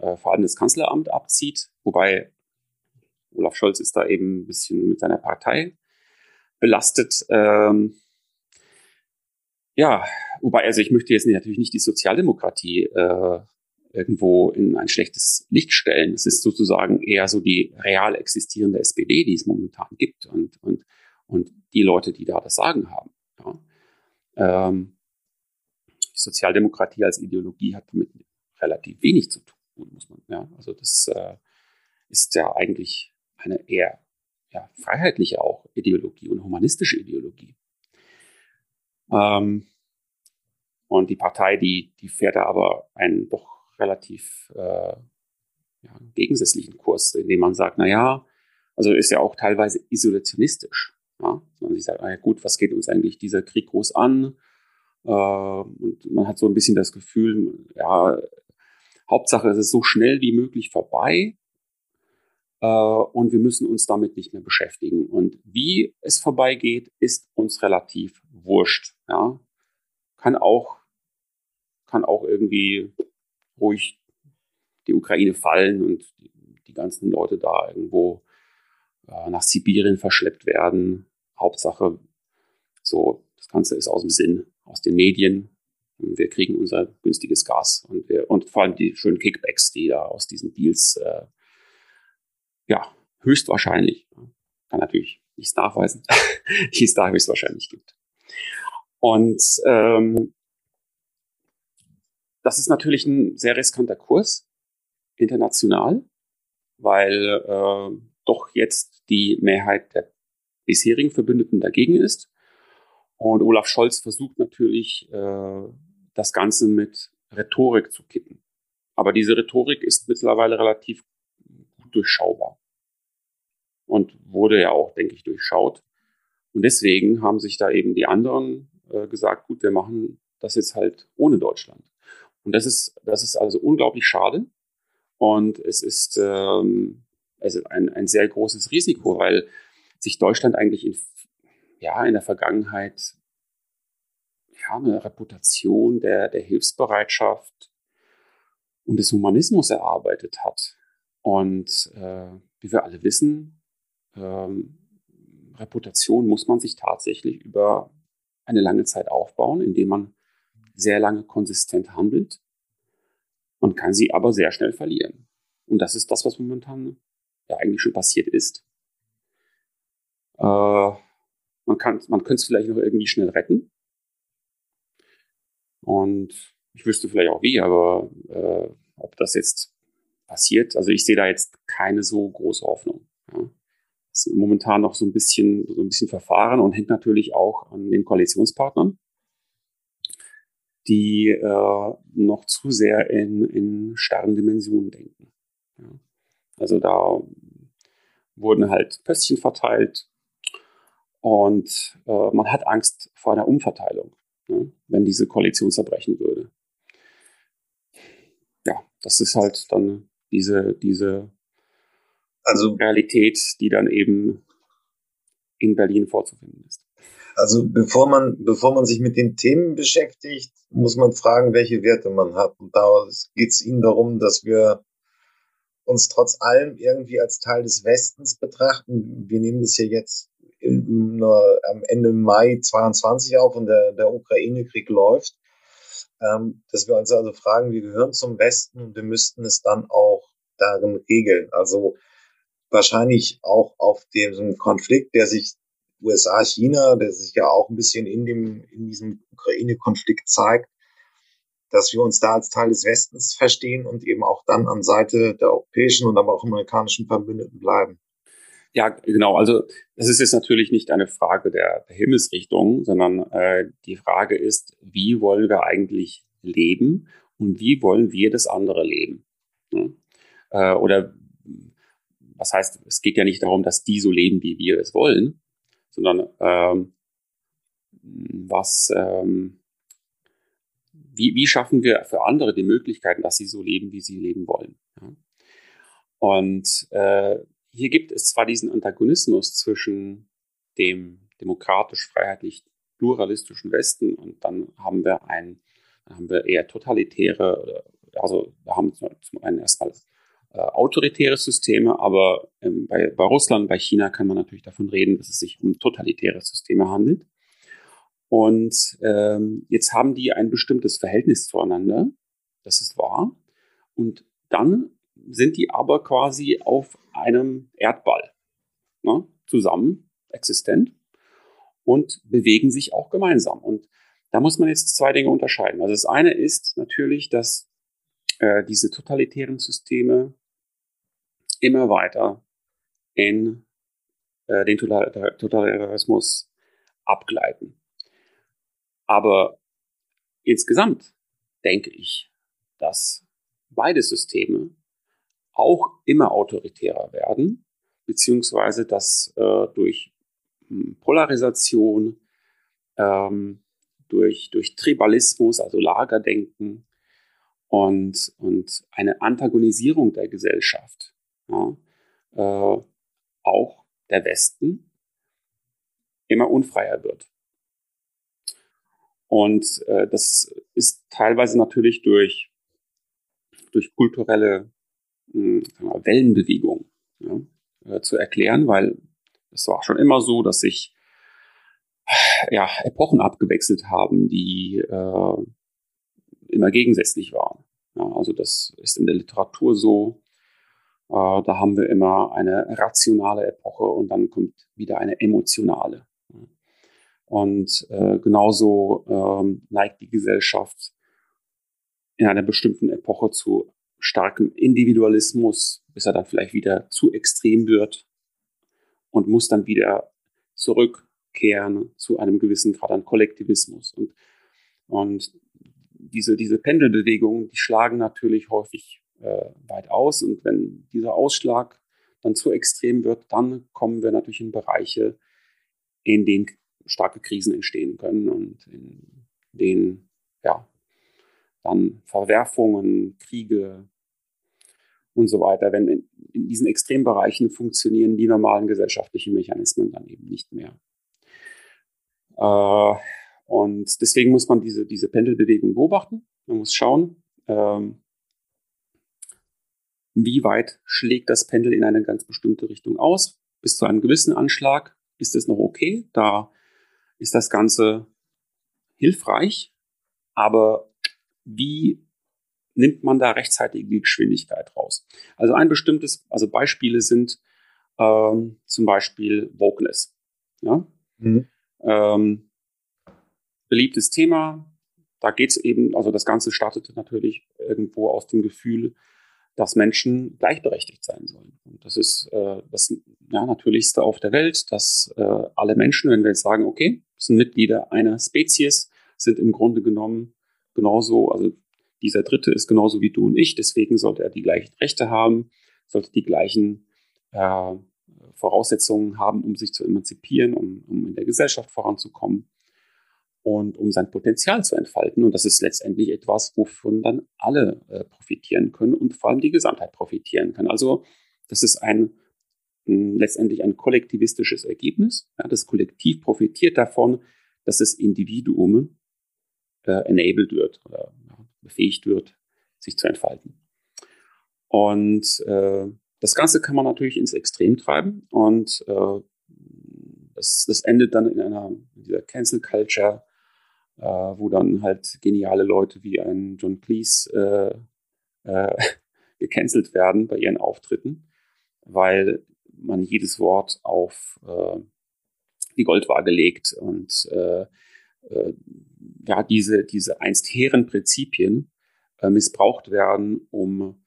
Speaker 2: äh, vor allem das Kanzleramt abzieht, wobei Olaf Scholz ist da eben ein bisschen mit seiner Partei belastet. Ähm, ja, wobei, also ich möchte jetzt natürlich nicht die Sozialdemokratie äh, irgendwo in ein schlechtes Licht stellen. Es ist sozusagen eher so die real existierende SPD, die es momentan gibt und, und, und die Leute, die da das Sagen haben. Ja. Ähm, die Sozialdemokratie als Ideologie hat damit relativ wenig zu tun, muss man. Ja, also das äh, ist ja eigentlich eine eher ja, freiheitliche auch Ideologie und humanistische Ideologie. Ähm, und die Partei, die, die fährt da aber einen doch relativ äh, ja, gegensätzlichen Kurs, indem man sagt, na ja, also ist ja auch teilweise isolationistisch. Ja? Man sich sagt, na ja, gut, was geht uns eigentlich dieser Krieg groß an? Äh, und man hat so ein bisschen das Gefühl, ja, Hauptsache es ist so schnell wie möglich vorbei äh, und wir müssen uns damit nicht mehr beschäftigen. Und wie es vorbeigeht, ist uns relativ wurscht. Ja? Kann auch, kann auch irgendwie ruhig die Ukraine fallen und die, ganzen Leute da irgendwo äh, nach Sibirien verschleppt werden. Hauptsache, so, das Ganze ist aus dem Sinn, aus den Medien. Wir kriegen unser günstiges Gas und, wir, und vor allem die schönen Kickbacks, die da aus diesen Deals äh, ja, höchstwahrscheinlich, kann natürlich nichts nachweisen, [laughs] die es da höchstwahrscheinlich gibt. Und ähm, das ist natürlich ein sehr riskanter Kurs international, weil äh, doch jetzt die Mehrheit der bisherigen Verbündeten dagegen ist. Und Olaf Scholz versucht natürlich, äh, das Ganze mit Rhetorik zu kippen. Aber diese Rhetorik ist mittlerweile relativ gut durchschaubar und wurde ja auch, denke ich, durchschaut. Und deswegen haben sich da eben die anderen äh, gesagt, gut, wir machen das jetzt halt ohne Deutschland. Und das ist, das ist also unglaublich schade. Und es ist, ähm, es ist ein, ein sehr großes Risiko, weil sich Deutschland eigentlich in, ja, in der Vergangenheit ja, eine Reputation der, der Hilfsbereitschaft und des Humanismus erarbeitet hat. Und äh, wie wir alle wissen, ähm, Reputation muss man sich tatsächlich über eine lange Zeit aufbauen, indem man sehr lange konsistent handelt. Man kann sie aber sehr schnell verlieren. Und das ist das, was momentan ja eigentlich schon passiert ist. Äh, man, kann, man könnte es vielleicht noch irgendwie schnell retten. Und ich wüsste vielleicht auch wie, aber äh, ob das jetzt passiert, also ich sehe da jetzt keine so große Hoffnung. Ja ist momentan noch so ein bisschen, so ein bisschen verfahren und hängt natürlich auch an den Koalitionspartnern, die äh, noch zu sehr in, in starren Dimensionen denken. Ja. Also da wurden halt Pöstchen verteilt und äh, man hat Angst vor einer Umverteilung, wenn diese Koalition zerbrechen würde. Ja, das ist halt dann diese, diese also Realität, die dann eben in Berlin vorzufinden ist.
Speaker 1: Also bevor man, bevor man sich mit den Themen beschäftigt, muss man fragen, welche Werte man hat. Und da geht es Ihnen darum, dass wir uns trotz allem irgendwie als Teil des Westens betrachten. Wir nehmen das hier jetzt am Ende Mai 22 auf und der, der Ukraine-Krieg läuft. Ähm, dass wir uns also fragen, wir gehören zum Westen und wir müssten es dann auch darin regeln. Also wahrscheinlich auch auf dem Konflikt, der sich USA, China, der sich ja auch ein bisschen in dem, in diesem Ukraine-Konflikt zeigt, dass wir uns da als Teil des Westens verstehen und eben auch dann an Seite der europäischen und aber auch amerikanischen Verbündeten bleiben.
Speaker 2: Ja, genau. Also das ist jetzt natürlich nicht eine Frage der, der Himmelsrichtung, sondern äh, die Frage ist, wie wollen wir eigentlich leben und wie wollen wir das andere leben? Ja? Äh, oder was heißt, es geht ja nicht darum, dass die so leben, wie wir es wollen, sondern ähm, was, ähm, wie, wie schaffen wir für andere die Möglichkeiten, dass sie so leben, wie sie leben wollen. Ja? Und äh, hier gibt es zwar diesen Antagonismus zwischen dem demokratisch-freiheitlich-pluralistischen Westen und dann haben wir ein, haben wir eher totalitäre, also wir haben zum einen erstmal äh, autoritäre Systeme, aber ähm, bei, bei Russland, bei China kann man natürlich davon reden, dass es sich um totalitäre Systeme handelt. Und ähm, jetzt haben die ein bestimmtes Verhältnis zueinander, das ist wahr. Und dann sind die aber quasi auf einem Erdball ne, zusammen existent und bewegen sich auch gemeinsam. Und da muss man jetzt zwei Dinge unterscheiden. Also das eine ist natürlich, dass äh, diese totalitären Systeme immer weiter in äh, den Totalitarismus abgleiten. Aber insgesamt denke ich, dass beide Systeme auch immer autoritärer werden, beziehungsweise dass äh, durch hm, Polarisation, ähm, durch, durch Tribalismus, also Lagerdenken und, und eine Antagonisierung der Gesellschaft, ja, äh, auch der Westen immer unfreier wird. Und äh, das ist teilweise natürlich durch, durch kulturelle mh, Wellenbewegung ja, äh, zu erklären, weil es war schon immer so, dass sich ja, Epochen abgewechselt haben, die äh, immer gegensätzlich waren. Ja, also das ist in der Literatur so. Äh, da haben wir immer eine rationale Epoche und dann kommt wieder eine emotionale. Und äh, genauso ähm, neigt die Gesellschaft in einer bestimmten Epoche zu starkem Individualismus, bis er dann vielleicht wieder zu extrem wird und muss dann wieder zurückkehren zu einem gewissen Grad an Kollektivismus. Und, und diese, diese Pendelbewegungen, die schlagen natürlich häufig äh, weit aus. Und wenn dieser Ausschlag dann zu extrem wird, dann kommen wir natürlich in Bereiche, in denen starke Krisen entstehen können und in denen ja, dann Verwerfungen, Kriege und so weiter. Wenn in, in diesen Extrembereichen funktionieren die normalen gesellschaftlichen Mechanismen dann eben nicht mehr. Äh, und deswegen muss man diese, diese Pendelbewegung beobachten. Man muss schauen, ähm, wie weit schlägt das Pendel in eine ganz bestimmte Richtung aus. Bis zu einem gewissen Anschlag ist es noch okay. Da ist das Ganze hilfreich. Aber wie nimmt man da rechtzeitig die Geschwindigkeit raus? Also ein bestimmtes, also Beispiele sind ähm, zum Beispiel Wokeness. Ja? Mhm. Ähm, beliebtes Thema. Da geht es eben, also das Ganze startete natürlich irgendwo aus dem Gefühl, dass Menschen gleichberechtigt sein sollen. Und das ist äh, das ja, Natürlichste auf der Welt, dass äh, alle Menschen, wenn wir jetzt sagen, okay, sind Mitglieder einer Spezies, sind im Grunde genommen genauso, also dieser Dritte ist genauso wie du und ich, deswegen sollte er die gleichen Rechte haben, sollte die gleichen äh, Voraussetzungen haben, um sich zu emanzipieren, um, um in der Gesellschaft voranzukommen und um sein Potenzial zu entfalten. Und das ist letztendlich etwas, wovon dann alle äh, profitieren können und vor allem die Gesamtheit profitieren kann. Also das ist ein letztendlich ein kollektivistisches Ergebnis. Ja, das Kollektiv profitiert davon, dass das Individuum äh, enabled wird oder ja, befähigt wird, sich zu entfalten. Und äh, das Ganze kann man natürlich ins Extrem treiben und äh, das, das endet dann in einer in dieser Cancel Culture, äh, wo dann halt geniale Leute wie ein John Cleese äh, äh, [laughs] gecancelt werden bei ihren Auftritten, weil man jedes Wort auf äh, die Goldwaage legt und äh, äh, ja diese diese einst hehren Prinzipien äh, missbraucht werden, um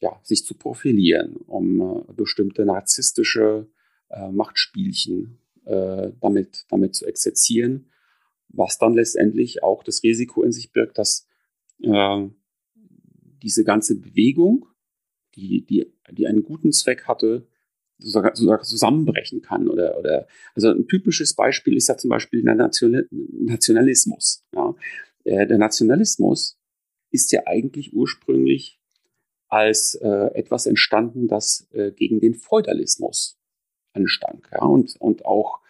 Speaker 2: ja, sich zu profilieren, um äh, bestimmte narzisstische äh, Machtspielchen äh, damit, damit zu exerzieren, was dann letztendlich auch das Risiko in sich birgt, dass äh, diese ganze Bewegung, die, die, die einen guten Zweck hatte, zusammenbrechen kann oder, oder also ein typisches Beispiel ist ja zum Beispiel der Nationalismus. Ja. Äh, der Nationalismus ist ja eigentlich ursprünglich als äh, etwas entstanden, das äh, gegen den Feudalismus anstank ja, und, und auch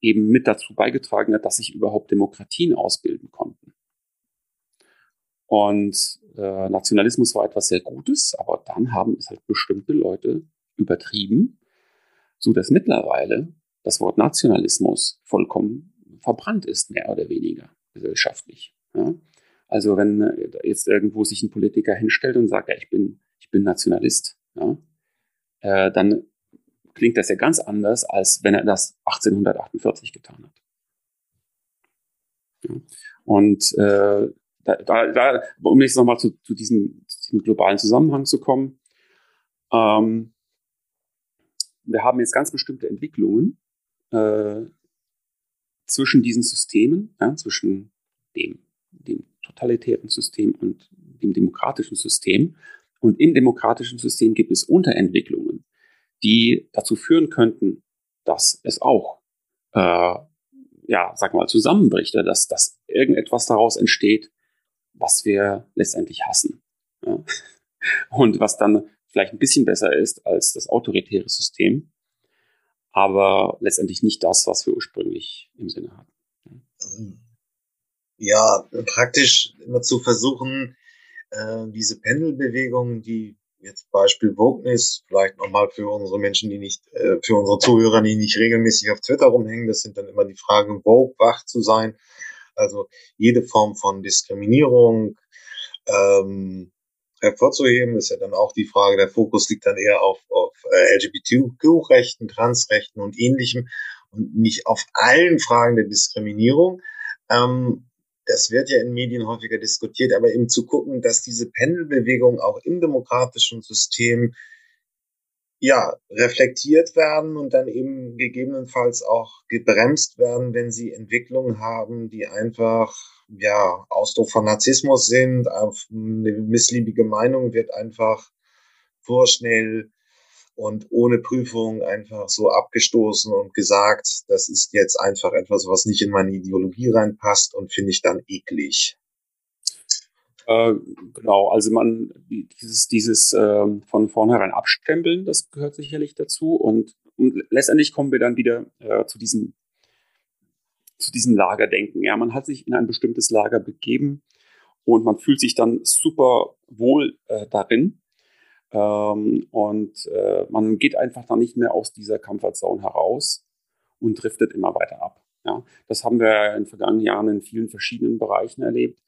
Speaker 2: eben mit dazu beigetragen hat, dass sich überhaupt Demokratien ausbilden konnten. Und äh, Nationalismus war etwas sehr Gutes, aber dann haben es halt bestimmte Leute übertrieben, so dass mittlerweile das Wort Nationalismus vollkommen verbrannt ist, mehr oder weniger gesellschaftlich. Ja. Also wenn äh, jetzt irgendwo sich ein Politiker hinstellt und sagt, ja, ich bin, ich bin Nationalist, ja, äh, dann klingt das ja ganz anders, als wenn er das 1848 getan hat. Ja. Und äh, da, da, da, um jetzt nochmal zu, zu, diesem, zu diesem globalen Zusammenhang zu kommen, ähm, wir haben jetzt ganz bestimmte Entwicklungen äh, zwischen diesen Systemen, ja, zwischen dem, dem totalitären System und dem demokratischen System. Und im demokratischen System gibt es Unterentwicklungen, die dazu führen könnten, dass es auch, äh, ja, sag mal, zusammenbricht, oder dass, dass irgendetwas daraus entsteht, was wir letztendlich hassen. Ja? [laughs] Und was dann vielleicht ein bisschen besser ist als das autoritäre System, aber letztendlich nicht das, was wir ursprünglich im Sinne hatten.
Speaker 1: Ja, praktisch immer zu versuchen, äh, diese Pendelbewegungen, die jetzt Beispiel Wokeness, vielleicht nochmal für unsere Menschen, die nicht, äh, für unsere Zuhörer, die nicht regelmäßig auf Twitter rumhängen, das sind dann immer die Fragen, woke, wach zu sein. Also jede Form von Diskriminierung ähm, hervorzuheben, ist ja dann auch die Frage, der Fokus liegt dann eher auf, auf äh, LGBTQ-Rechten, Transrechten und ähnlichem und nicht auf allen Fragen der Diskriminierung. Ähm, das wird ja in Medien häufiger diskutiert, aber eben zu gucken, dass diese Pendelbewegungen auch im demokratischen System ja, reflektiert werden und dann eben gegebenenfalls auch gebremst werden, wenn sie Entwicklungen haben, die einfach, ja, Ausdruck von Narzissmus sind, eine missliebige Meinung wird einfach vorschnell und ohne Prüfung einfach so abgestoßen und gesagt, das ist jetzt einfach etwas, was nicht in meine Ideologie reinpasst und finde ich dann eklig.
Speaker 2: Äh, genau, also man, dieses, dieses äh, von vornherein abstempeln, das gehört sicherlich dazu und, und letztendlich kommen wir dann wieder äh, zu diesem zu diesem Lagerdenken. Ja, man hat sich in ein bestimmtes Lager begeben und man fühlt sich dann super wohl äh, darin ähm, und äh, man geht einfach dann nicht mehr aus dieser Comfortzone heraus und driftet immer weiter ab. Ja, das haben wir in den vergangenen Jahren in vielen verschiedenen Bereichen erlebt.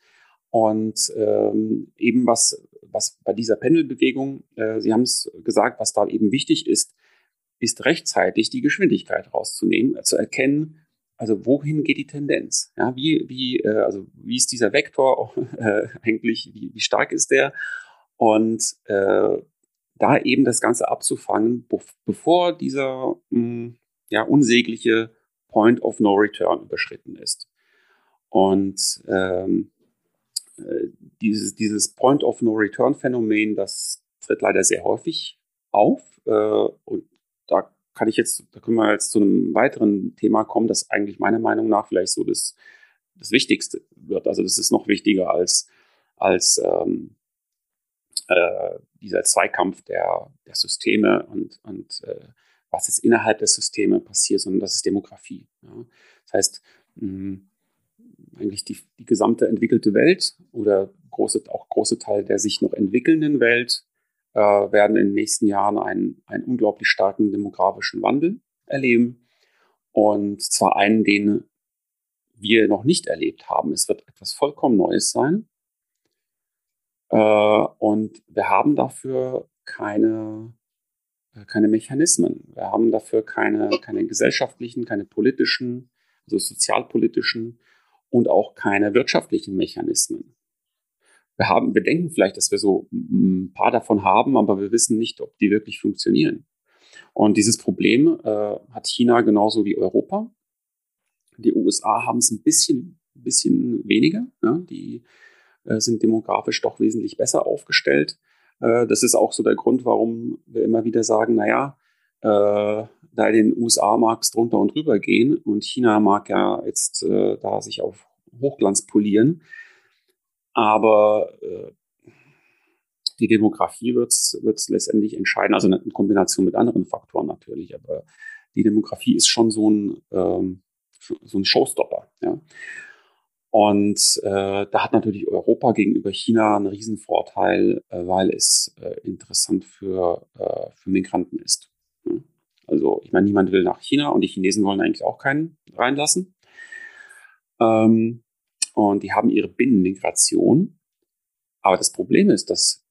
Speaker 2: Und ähm, eben was, was bei dieser Pendelbewegung, äh, Sie haben es gesagt, was da eben wichtig ist, ist rechtzeitig die Geschwindigkeit rauszunehmen, äh, zu erkennen, also wohin geht die Tendenz? Ja, wie, wie, äh, also wie ist dieser Vektor [laughs] äh, eigentlich, wie, wie stark ist der? Und äh, da eben das Ganze abzufangen, bevor dieser mh, hm, ja, unsägliche Point of No Return überschritten ist. Und ähm, äh, dieses, dieses Point of No Return Phänomen, das tritt leider sehr häufig auf. Äh, kann ich jetzt, da können wir jetzt zu einem weiteren Thema kommen, das eigentlich meiner Meinung nach vielleicht so das, das Wichtigste wird. Also das ist noch wichtiger als, als ähm, äh, dieser Zweikampf der, der Systeme und, und äh, was jetzt innerhalb der Systeme passiert, sondern das ist Demografie. Ja. Das heißt, mh, eigentlich die, die gesamte entwickelte Welt oder große, auch große Teile der sich noch entwickelnden Welt äh, werden in den nächsten Jahren einen, einen unglaublich starken demografischen Wandel erleben. Und zwar einen, den wir noch nicht erlebt haben. Es wird etwas vollkommen Neues sein. Äh, und wir haben dafür keine, äh, keine Mechanismen. Wir haben dafür keine, keine gesellschaftlichen, keine politischen, also sozialpolitischen und auch keine wirtschaftlichen Mechanismen. Wir haben, wir denken vielleicht, dass wir so ein paar davon haben, aber wir wissen nicht, ob die wirklich funktionieren. Und dieses Problem äh, hat China genauso wie Europa. Die USA haben es ein bisschen, bisschen weniger. Ja? Die äh, sind demografisch doch wesentlich besser aufgestellt. Äh, das ist auch so der Grund, warum wir immer wieder sagen, naja, äh, da in den USA mag es drunter und drüber gehen und China mag ja jetzt äh, da sich auf Hochglanz polieren. Aber äh, die Demografie wird es letztendlich entscheiden, also in Kombination mit anderen Faktoren natürlich. Aber die Demografie ist schon so ein, ähm, so ein Showstopper. Ja. Und äh, da hat natürlich Europa gegenüber China einen Riesenvorteil, äh, weil es äh, interessant für, äh, für Migranten ist. Ja. Also ich meine, niemand will nach China und die Chinesen wollen eigentlich auch keinen reinlassen. Ähm, und die haben ihre Binnenmigration. Aber das Problem ist, dass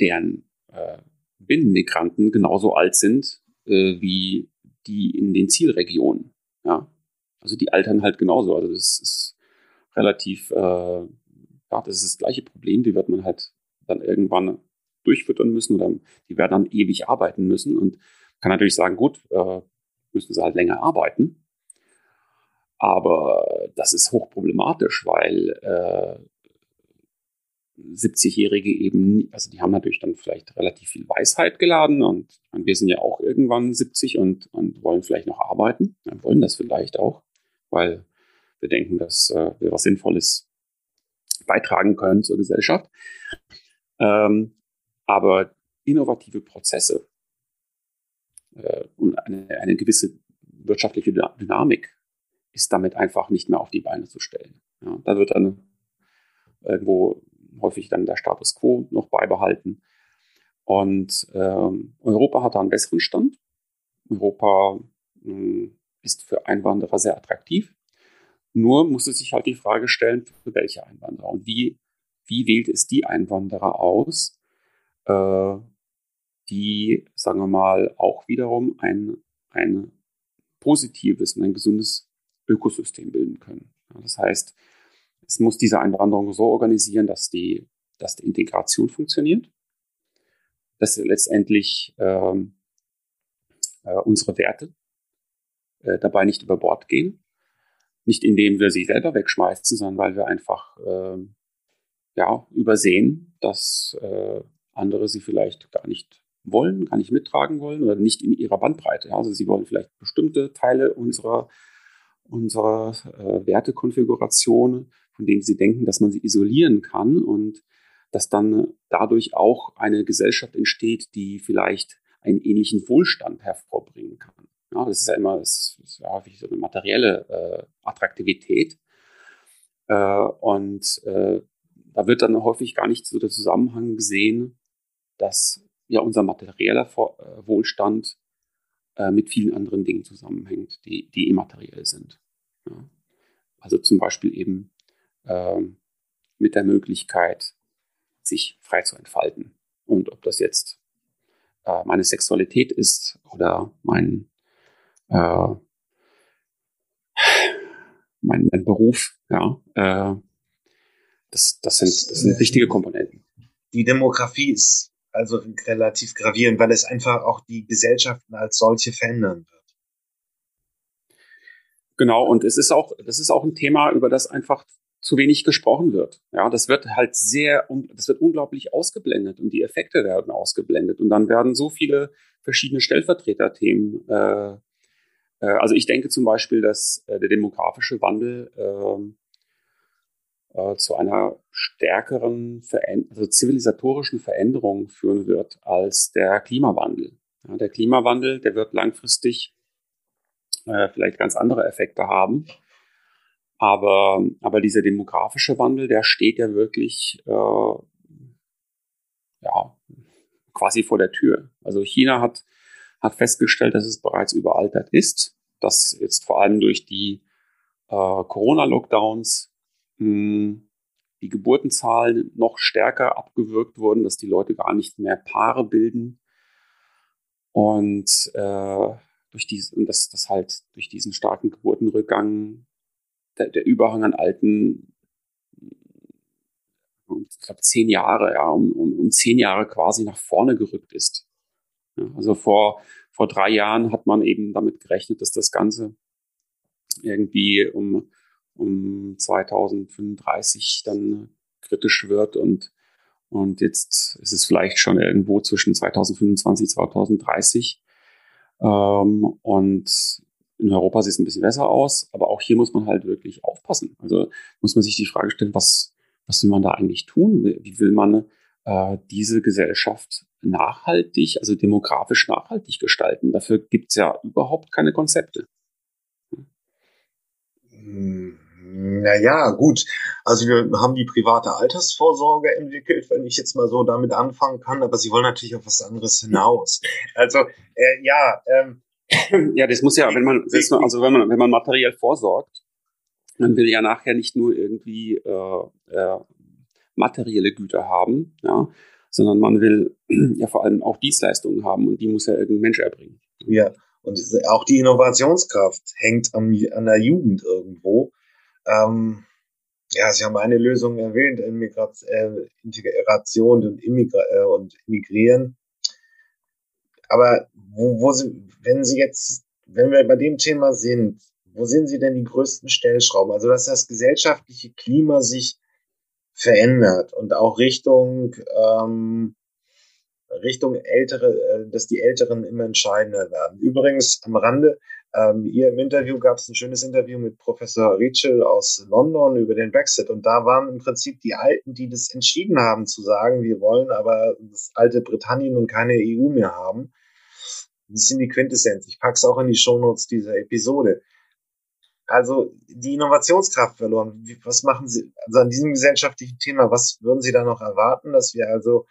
Speaker 2: deren äh, Binnenmigranten genauso alt sind äh, wie die in den Zielregionen. Ja? Also die altern halt genauso. Also das ist relativ, äh, ja, das ist das gleiche Problem. Die wird man halt dann irgendwann durchfüttern müssen oder die werden dann ewig arbeiten müssen und kann natürlich sagen, gut, äh, müssen sie halt länger arbeiten. Aber das ist hochproblematisch, weil äh, 70-Jährige eben, also die haben natürlich dann vielleicht relativ viel Weisheit geladen und meine, wir sind ja auch irgendwann 70 und, und wollen vielleicht noch arbeiten. Wir wollen das vielleicht auch, weil wir denken, dass äh, wir was Sinnvolles beitragen können zur Gesellschaft. Ähm, aber innovative Prozesse äh, und eine, eine gewisse wirtschaftliche Dynamik ist damit einfach nicht mehr auf die Beine zu stellen. Ja, da wird dann irgendwo häufig dann der Status quo noch beibehalten. Und ähm, Europa hat da einen besseren Stand. Europa mh, hm, ist für Einwanderer sehr attraktiv. Nur muss es sich halt die Frage stellen, für welche Einwanderer und wie, wie wählt es die Einwanderer aus, äh, die, sagen wir mal, auch wiederum ein, ein positives und ein gesundes Ökosystem bilden können. Das heißt, es muss diese Einwanderung so organisieren, dass die, dass die Integration funktioniert, dass letztendlich ähm, äh, unsere Werte äh, dabei nicht über Bord gehen. Nicht indem wir sie selber wegschmeißen, sondern weil wir einfach äh, ja, übersehen, dass äh, andere sie vielleicht gar nicht wollen, gar nicht mittragen wollen oder nicht in ihrer Bandbreite. Also sie wollen vielleicht bestimmte Teile unserer, unserer äh, Wertekonfiguration von denen sie denken, dass man sie isolieren kann und dass dann dadurch auch eine Gesellschaft entsteht, die vielleicht einen ähnlichen Wohlstand hervorbringen kann. Ja, das ist ja immer das ist ja häufig so eine materielle äh, Attraktivität. Äh, und äh, da wird dann häufig gar nicht so der Zusammenhang gesehen, dass ja unser materieller äh, Wohlstand äh, mit vielen anderen Dingen zusammenhängt, die, die immateriell sind. Ja. Also zum Beispiel eben ähm, mit der Möglichkeit, sich frei zu entfalten. Und ob das jetzt äh, meine Sexualität ist oder mein, äh, mein, mein, Beruf, ja, äh, das, das, sind, das sind wichtige Komponenten.
Speaker 1: Die Demografie ist also relativ gravierend, weil es einfach auch die Gesellschaften als solche verändern wird.
Speaker 2: Genau, und es ist auch, das ist auch ein Thema, über das einfach zu wenig gesprochen wird. Ja, das wird halt sehr, das wird unglaublich ausgeblendet und die Effekte werden ausgeblendet und dann werden so viele verschiedene Stellvertreterthemen. Äh, äh, also ich denke zum Beispiel, dass äh, der demografische Wandel ähm, äh, zu einer stärkeren, Veränd also zivilisatorischen Veränderung führen wird als der Klimawandel. Ja, der Klimawandel, der wird langfristig äh, vielleicht ganz andere Effekte haben. Aber, aber dieser demografische Wandel, der steht ja wirklich äh, ja, quasi vor der Tür. Also China hat, hat festgestellt, dass es bereits überaltert ist, dass jetzt vor allem durch die äh, Corona-Lockdowns die Geburtenzahlen noch stärker abgewürgt wurden, dass die Leute gar nicht mehr Paare bilden. Und äh, durch dies, und das, das halt durch diesen starken Geburtenrückgang der, der Überhang an alten, ich glaube, zehn Jahre, ja, um, um, um zehn Jahre quasi nach vorne gerückt ist. Ja, also vor, vor drei Jahren hat man eben damit gerechnet, dass das Ganze irgendwie um, um 2035 dann kritisch wird und, und jetzt ist es vielleicht schon irgendwo zwischen 2025 2030. Ähm, und in Europa sieht es ein bisschen besser aus, aber auch hier muss man halt wirklich aufpassen. Also muss man sich die Frage stellen, was, was will man da eigentlich tun? Wie will man äh, diese Gesellschaft nachhaltig, also demografisch nachhaltig gestalten? Dafür gibt es ja überhaupt keine Konzepte.
Speaker 1: Hm, naja, gut. Also wir haben die private Altersvorsorge entwickelt, wenn ich jetzt mal so damit anfangen kann, aber sie wollen natürlich auf was anderes hinaus. Also äh, ja, ähm,
Speaker 2: ja, das muss ja, wenn man, also wenn man, wenn man materiell vorsorgt, man will ja nachher nicht nur irgendwie äh, äh, materielle Güter haben, ja, sondern man will ja vor allem auch Dienstleistungen haben und die muss ja irgendein Mensch erbringen.
Speaker 1: Ja, und auch die Innovationskraft hängt an, an der Jugend irgendwo. Ähm, ja, Sie haben eine Lösung erwähnt, äh, Integration und, Immigra äh, und Immigrieren. Aber wo, wo sind, wenn Sie jetzt, wenn wir bei dem Thema sind, wo sehen Sie denn die größten Stellschrauben? Also, dass das gesellschaftliche Klima sich verändert und auch Richtung, ähm, Richtung ältere, äh, dass die Älteren immer entscheidender werden. Übrigens am Rande, ähm, hier im Interview gab es ein schönes Interview mit Professor Rachel aus London über den Brexit und da waren im Prinzip die Alten, die das entschieden haben zu sagen, wir wollen aber das alte Britannien und keine EU mehr haben. Das sind die Quintessenz. Ich packe es auch in die Shownotes dieser Episode. Also die Innovationskraft verloren. Was machen Sie also an diesem gesellschaftlichen Thema? Was würden Sie da noch erwarten, dass wir also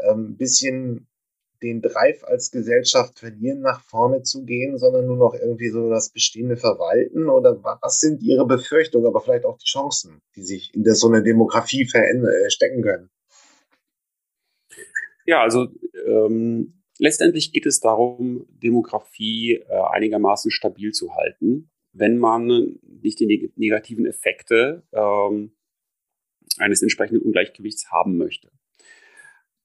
Speaker 1: ähm, ein bisschen den Drive als Gesellschaft verlieren, nach vorne zu gehen, sondern nur noch irgendwie so das Bestehende verwalten? Oder was sind Ihre Befürchtungen, aber vielleicht auch die Chancen, die sich in der, so eine Demografie äh, stecken können?
Speaker 2: Ja, also ähm, letztendlich geht es darum, Demografie äh, einigermaßen stabil zu halten, wenn man nicht die negativen Effekte ähm, eines entsprechenden Ungleichgewichts haben möchte.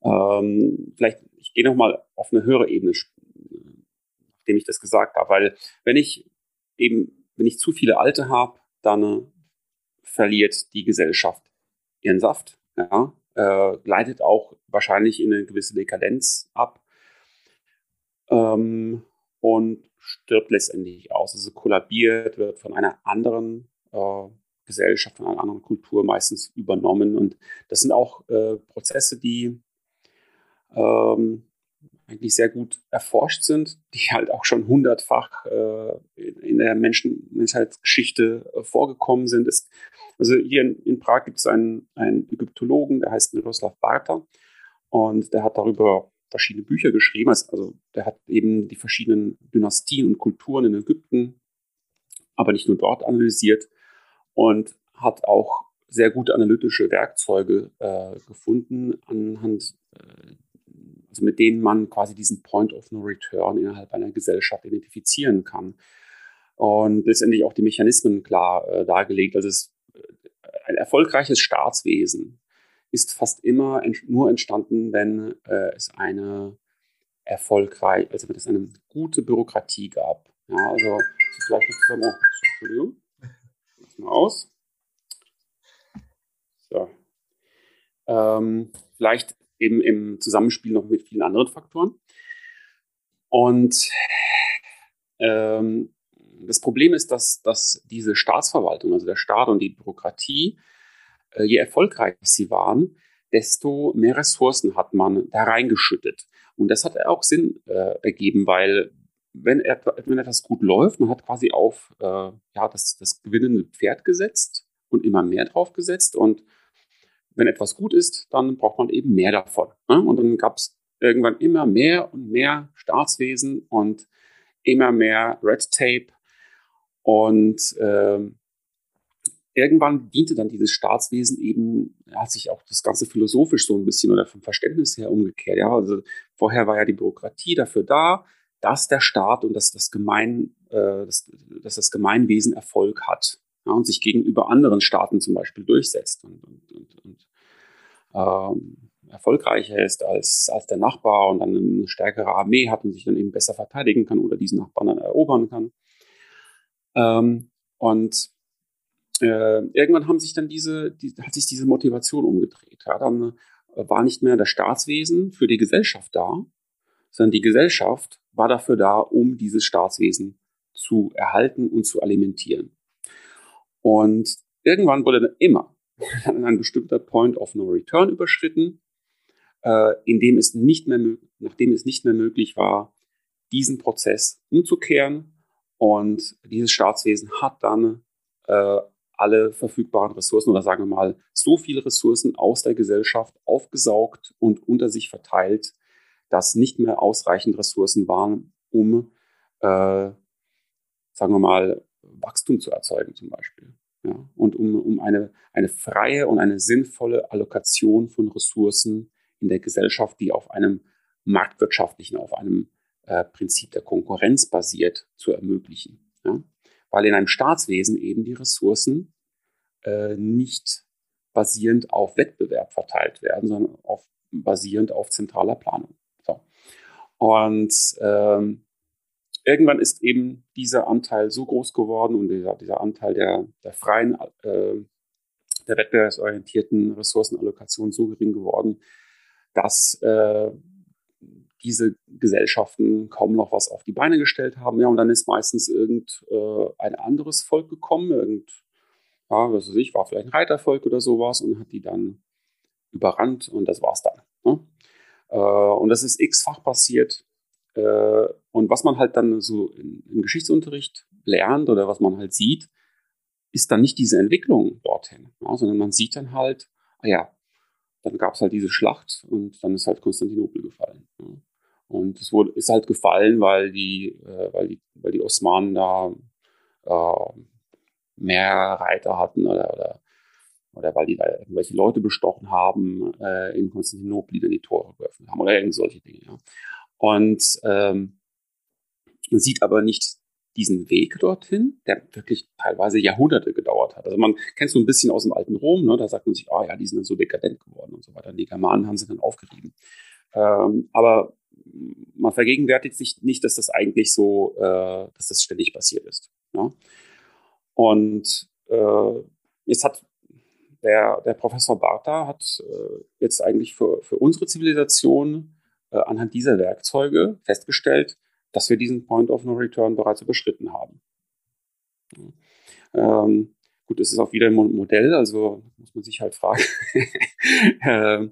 Speaker 2: Ähm, vielleicht, ich gehe nochmal auf eine höhere Ebene, nachdem ich das gesagt habe, weil wenn ich eben, wenn ich zu viele Alte habe, dann äh, verliert die Gesellschaft ihren Saft, ja, äh, gleitet auch wahrscheinlich in eine gewisse Dekadenz ab ähm, und stirbt letztendlich aus. Also kollabiert, wird von einer anderen äh, Gesellschaft, von einer anderen Kultur meistens übernommen. Und das sind auch äh, Prozesse, die ähm, eigentlich sehr gut erforscht sind, die halt auch schon hundertfach äh, in der Menschen Menschheitsgeschichte äh, vorgekommen sind. Es, also hier in, in, Prag gibt es einen, einen Ägyptologen, der heißt Miroslav Barta und der hat darüber verschiedene Bücher geschrieben. Also der hat eben die verschiedenen Dynastien und Kulturen in Ägypten, aber nicht nur dort analysiert und hat auch sehr gute analytische Werkzeuge äh, gefunden, anhand äh, also mit denen man quasi diesen Point of No Return innerhalb einer Gesellschaft identifizieren kann. Und letztendlich auch die Mechanismen klar äh, dargelegt. Also es, äh, ein erfolgreiches Staatswesen ist fast immer ent nur entstanden, wenn äh, es eine erfolgreich, also wenn es eine gute Bürokratie gab. Ja, also vielleicht zusammen, oh, Entschuldigung, lass mal aus. So. Ähm, vielleicht eben im Zusammenspiel noch mit vielen anderen Faktoren. Und ähm, das Problem ist, dass, dass diese Staatsverwaltung, also der Staat und die Bürokratie, äh, je erfolgreicher sie waren, desto mehr Ressourcen hat man da reingeschüttet. Und das hat auch Sinn äh, ergeben, weil wenn, wenn etwas gut läuft, man hat quasi auf äh, ja, das, das gewinnende Pferd gesetzt und immer mehr drauf gesetzt. Und wenn etwas gut ist, dann braucht man eben mehr davon. Ne? Und dann gab es irgendwann immer mehr und mehr Staatswesen und immer mehr Red Tape. Und ähm, irgendwann diente dann dieses Staatswesen eben, hat sich auch das Ganze philosophisch so ein bisschen oder vom Verständnis her umgekehrt. Ja, also vorher war ja die Bürokratie dafür da, dass der Staat und dass das Gemein, äh, dass, dass das Gemeinwesen Erfolg hat ja, und sich gegenüber anderen Staaten zum Beispiel durchsetzt und, und, und, und ähm, erfolgreicher ist als, als der Nachbar und dann eine stärkere Armee hat und sich dann eben besser verteidigen kann oder diesen Nachbarn dann erobern kann. Ähm, und äh, irgendwann haben sich dann diese, die, hat sich diese Motivation umgedreht. Ja, dann äh, war nicht mehr das Staatswesen für die Gesellschaft da, sondern die Gesellschaft war dafür da, um dieses Staatswesen zu erhalten und zu alimentieren. Und irgendwann wurde dann immer [laughs] ein bestimmter Point of No Return überschritten, äh, in dem es nicht mehr, nachdem es nicht mehr möglich war, diesen Prozess umzukehren. Und dieses Staatswesen hat dann äh, alle verfügbaren Ressourcen oder sagen wir mal so viele Ressourcen aus der Gesellschaft aufgesaugt und unter sich verteilt, dass nicht mehr ausreichend Ressourcen waren, um, äh, sagen wir mal, Wachstum zu erzeugen zum Beispiel. Ja, und um, um eine, eine freie und eine sinnvolle Allokation von Ressourcen in der Gesellschaft, die auf einem marktwirtschaftlichen, auf einem äh, Prinzip der Konkurrenz basiert, zu ermöglichen. Ja? weil in einem Staatswesen eben die Ressourcen äh, nicht basierend auf Wettbewerb verteilt werden, sondern auf, basierend auf zentraler Planung. So. Und ähm, irgendwann ist eben dieser Anteil so groß geworden und dieser, dieser Anteil der, der freien, äh, der wettbewerbsorientierten Ressourcenallokation so gering geworden, dass äh, diese Gesellschaften kaum noch was auf die Beine gestellt haben. Ja, und dann ist meistens irgend äh, anderes Volk gekommen, irgend, ja, was weiß ich, war vielleicht ein Reitervolk oder sowas und hat die dann überrannt und das war's dann. Ne? Äh, und das ist x-fach passiert. Äh, und was man halt dann so im, Geschichtsunterricht lernt oder was man halt sieht, ist dann nicht diese Entwicklung dorthin, ja, sondern man sieht dann halt, ah ja, dann gab es halt diese Schlacht und dann ist halt Konstantinopel gefallen. Ja. Und es wurde, ist halt gefallen, weil die, äh, weil die, weil die Osmanen da äh, mehr Reiter hatten oder, oder, oder weil die da irgendwelche Leute bestochen haben äh, in Konstantinopel, die dann die Tore geöffnet haben oder irgend solche Dinge. Ja. Und ähm, sieht aber nicht diesen Weg dorthin, der wirklich teilweise Jahrhunderte gedauert hat. Also man kennt so ein bisschen aus dem alten Rom, ne, da sagt man sich, ah ja, die sind dann so dekadent geworden und so weiter. Die Germanen haben sie dann aufgerieben. Ähm, aber man vergegenwärtigt sich nicht, dass das eigentlich so, äh, dass das ständig passiert ist. Ja? Und äh, jetzt hat der, der Professor Bartha hat äh, jetzt eigentlich für, für unsere Zivilisation anhand dieser Werkzeuge festgestellt, dass wir diesen Point of No Return bereits überschritten haben. Ähm, gut, es ist auch wieder ein Modell, also muss man sich halt fragen, [laughs] äh,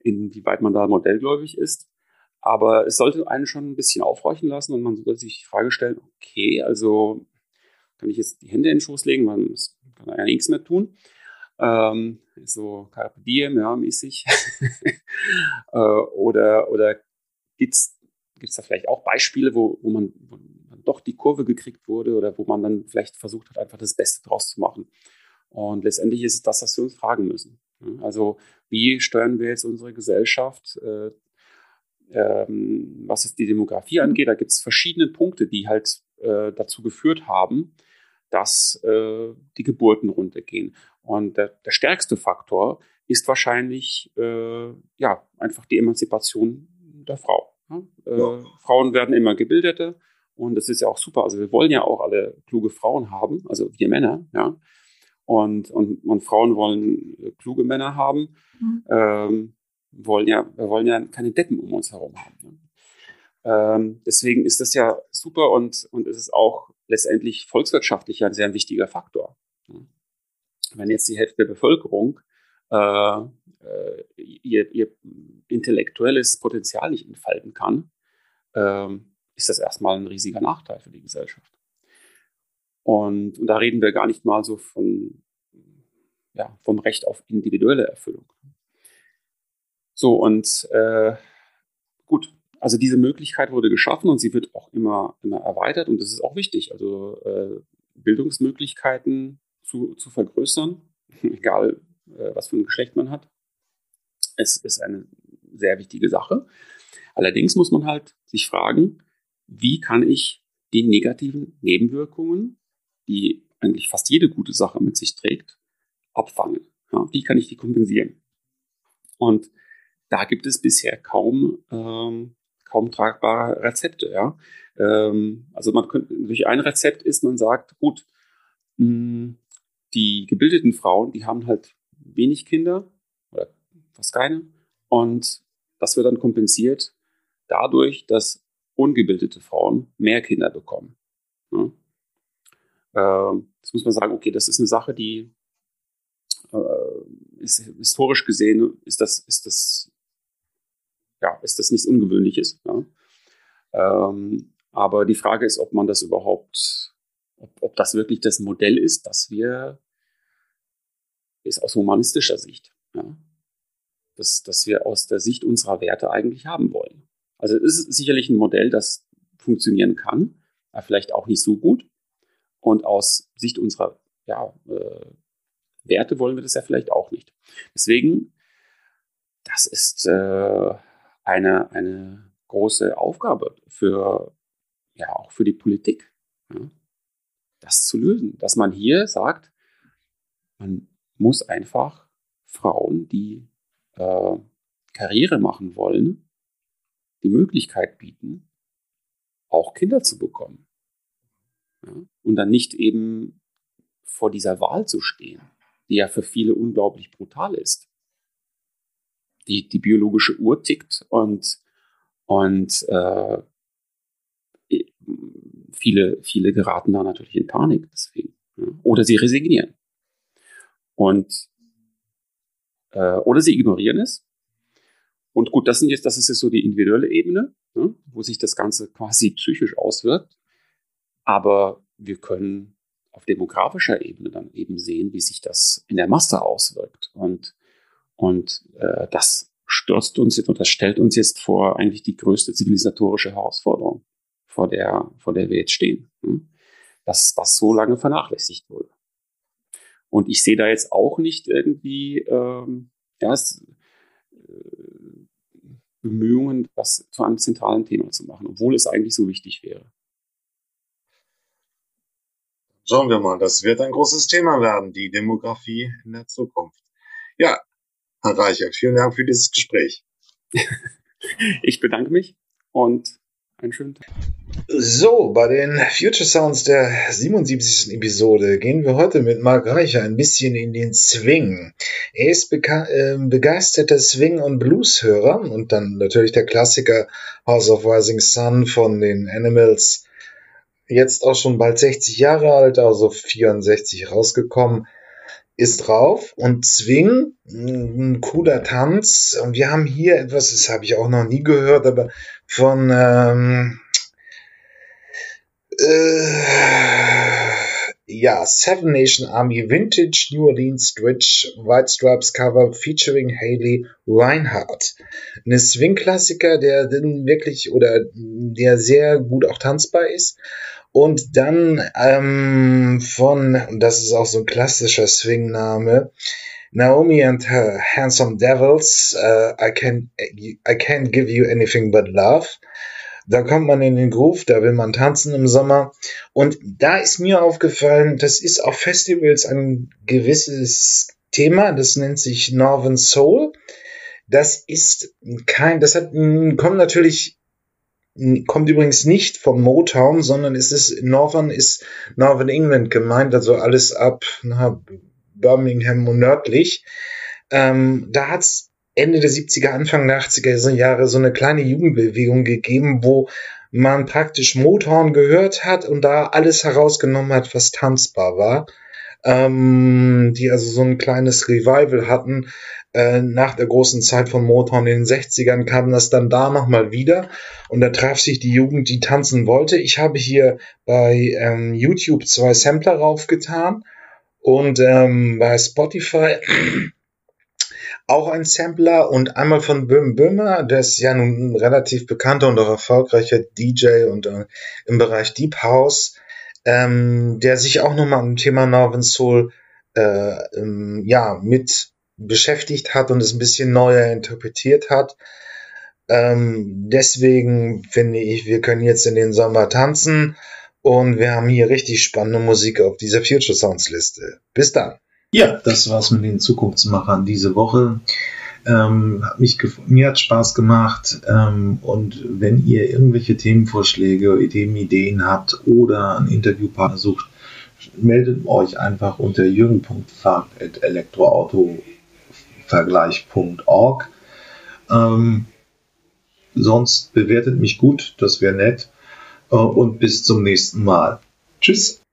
Speaker 2: inwieweit man da modellgläubig ist. Aber es sollte einen schon ein bisschen aufhorchen lassen und man sollte sich die Frage stellen, okay, also kann ich jetzt die Hände in den Schoß legen, man kann ja nichts mehr tun. Ähm, so Carpe Diem, ja, mäßig. [laughs] äh, oder oder gibt es da vielleicht auch Beispiele, wo, wo, man, wo man doch die Kurve gekriegt wurde oder wo man dann vielleicht versucht hat, einfach das Beste draus zu machen. Und letztendlich ist es das, was wir uns fragen müssen. Also wie steuern wir jetzt unsere Gesellschaft äh, ähm, was es die Demografie angeht, da gibt es verschiedene Punkte, die halt äh, dazu geführt haben, dass äh, die Geburten runtergehen. Und der, der stärkste Faktor ist wahrscheinlich äh, ja einfach die Emanzipation der Frau. Ja? Äh, ja. Frauen werden immer gebildeter und das ist ja auch super. Also wir wollen ja auch alle kluge Frauen haben, also wir Männer, ja. Und, und, und Frauen wollen äh, kluge Männer haben. Mhm. Ähm, wollen ja, wir wollen ja keine Deppen um uns herum haben. Ne? Ähm, deswegen ist das ja super und, und es ist auch letztendlich volkswirtschaftlich ein sehr wichtiger Faktor. Wenn jetzt die Hälfte der Bevölkerung äh, äh, ihr, ihr intellektuelles Potenzial nicht entfalten kann, ähm, ist das erstmal ein riesiger Nachteil für die Gesellschaft. Und, und da reden wir gar nicht mal so von, ja, vom Recht auf individuelle Erfüllung. So, und äh, gut, also diese Möglichkeit wurde geschaffen und sie wird auch immer, immer erweitert und das ist auch wichtig. Also äh, Bildungsmöglichkeiten zu, zu vergrößern, [laughs] egal äh, was für ein Geschlecht man hat, es ist eine sehr wichtige Sache. Allerdings muss man halt sich fragen, wie kann ich die negativen Nebenwirkungen, die eigentlich fast jede gute Sache mit sich trägt, abfangen? Ja, wie kann ich die kompensieren? Und da gibt es bisher kaum, ähm, kaum tragbare Rezepte. Ja? Ähm, also man könnte, durch ein Rezept ist, man sagt, gut, mh, hm, die gebildeten Frauen, die haben halt wenig Kinder oder fast keine. Und das wird dann kompensiert dadurch, dass ungebildete Frauen mehr Kinder bekommen. Ja? Ähm, jetzt muss man sagen, okay, das ist eine Sache, die äh, ist, historisch gesehen ist das, ist das, ja, ist das nichts Ungewöhnliches. Ja? Ähm, aber die Frage ist, ob man das überhaupt, ob, ob das wirklich das Modell ist, das wir ist aus humanistischer Sicht. Ja? Das, das wir aus der Sicht unserer Werte eigentlich haben wollen. Also es ist sicherlich ein Modell, das funktionieren kann, aber vielleicht auch nicht so gut. Und aus Sicht unserer ja, äh, Werte wollen wir das ja vielleicht auch nicht. Deswegen, das ist äh, eine, eine große Aufgabe für, ja, auch für die Politik, ja, das zu lösen. Dass man hier sagt, man muss einfach Frauen, die äh, Karriere machen wollen, die Möglichkeit bieten, auch Kinder zu bekommen. Ja? Und dann nicht eben vor dieser Wahl zu stehen, die ja für viele unglaublich brutal ist. Die, die biologische Uhr tickt und, und äh, viele, viele geraten da natürlich in Panik deswegen. Oder sie resignieren. Und äh, oder sie ignorieren es. Und gut, das sind jetzt, das ist jetzt so die individuelle Ebene, ne, wo sich das Ganze quasi psychisch auswirkt. Aber wir können auf demografischer Ebene dann eben sehen, wie sich das in der Masse auswirkt. Und, und äh, das stürzt uns jetzt und das stellt uns jetzt vor eigentlich die größte zivilisatorische Herausforderung, vor der, vor der wir jetzt stehen. Ne? Dass das so lange vernachlässigt wurde. Und ich sehe da jetzt auch nicht irgendwie ähm, ja, äh, Bemühungen, das zu einem zentralen Thema zu machen, obwohl es eigentlich so wichtig wäre.
Speaker 1: Schauen wir mal, das wird ein großes Thema werden, die Demografie in der Zukunft. Ja, Herr Reichert, vielen Dank für dieses Gespräch. [laughs]
Speaker 2: ich bedanke mich und einen schönen Tag.
Speaker 1: So, bei den Future Sounds der 77. Episode gehen wir heute mit Mark Reicher ein bisschen in den Swing. Er ist äh, begeisterter Swing- und Blues-Hörer und dann natürlich der Klassiker House of Rising Sun von den Animals. Jetzt auch schon bald 60 Jahre alt, also 64 rausgekommen ist drauf und Swing, ein cooler Tanz. Und wir haben hier etwas, das habe ich auch noch nie gehört, aber von ähm, äh, ja, Seven Nation Army Vintage New Orleans Stretch White Stripes Cover featuring Haley Reinhardt. Eine Swing-Klassiker, der wirklich oder der sehr gut auch tanzbar ist. Und dann ähm, von, und das ist auch so ein klassischer Swing-Name, Naomi and her Handsome Devils, uh, I, can, I can't give you anything but love. Da kommt man in den Groove, da will man tanzen im Sommer. Und da ist mir aufgefallen, das ist auf Festivals ein gewisses Thema, das nennt sich Northern Soul. Das ist kein, das hat, kommt natürlich, kommt übrigens nicht vom Motown, sondern es ist, Northern ist Northern England gemeint, also alles ab na, Birmingham und nördlich. Ähm, da hat's Ende der 70er, Anfang der 80er Jahre so eine kleine Jugendbewegung gegeben, wo man praktisch Motown gehört hat und da alles herausgenommen hat, was tanzbar war. ähm, die also so ein kleines Revival hatten. Äh, nach der großen Zeit von Motown in den 60ern kam das dann da nochmal wieder. Und da traf sich die Jugend, die tanzen wollte. Ich habe hier bei ähm, YouTube zwei Sampler raufgetan. Und ähm, bei Spotify [clears throat] auch ein Sampler. Und einmal von Böhm Böhmer, der ist ja nun ein relativ bekannter und auch erfolgreicher DJ und äh, im Bereich Deep House, ähm, der sich auch nochmal am Thema Northern Soul äh, ähm, ja, mit beschäftigt hat und es ein bisschen neuer interpretiert hat. Ähm, deswegen finde ich, wir können jetzt in den Sommer tanzen und wir haben hier richtig spannende Musik auf dieser Future Sounds Liste. Bis dann.
Speaker 3: Ja, das war's mit den Zukunftsmachern diese Woche. Ähm, hat mich mir hat Spaß gemacht und wenn ihr irgendwelche Themenvorschläge, Ideen habt oder einen Interviewpartner sucht, meldet euch einfach unter jürgen.fahrt.elektroautovergleich.org. Ähm, sonst bewertet mich gut, das wäre nett. Äh, und bis zum nächsten Mal. Tschüss.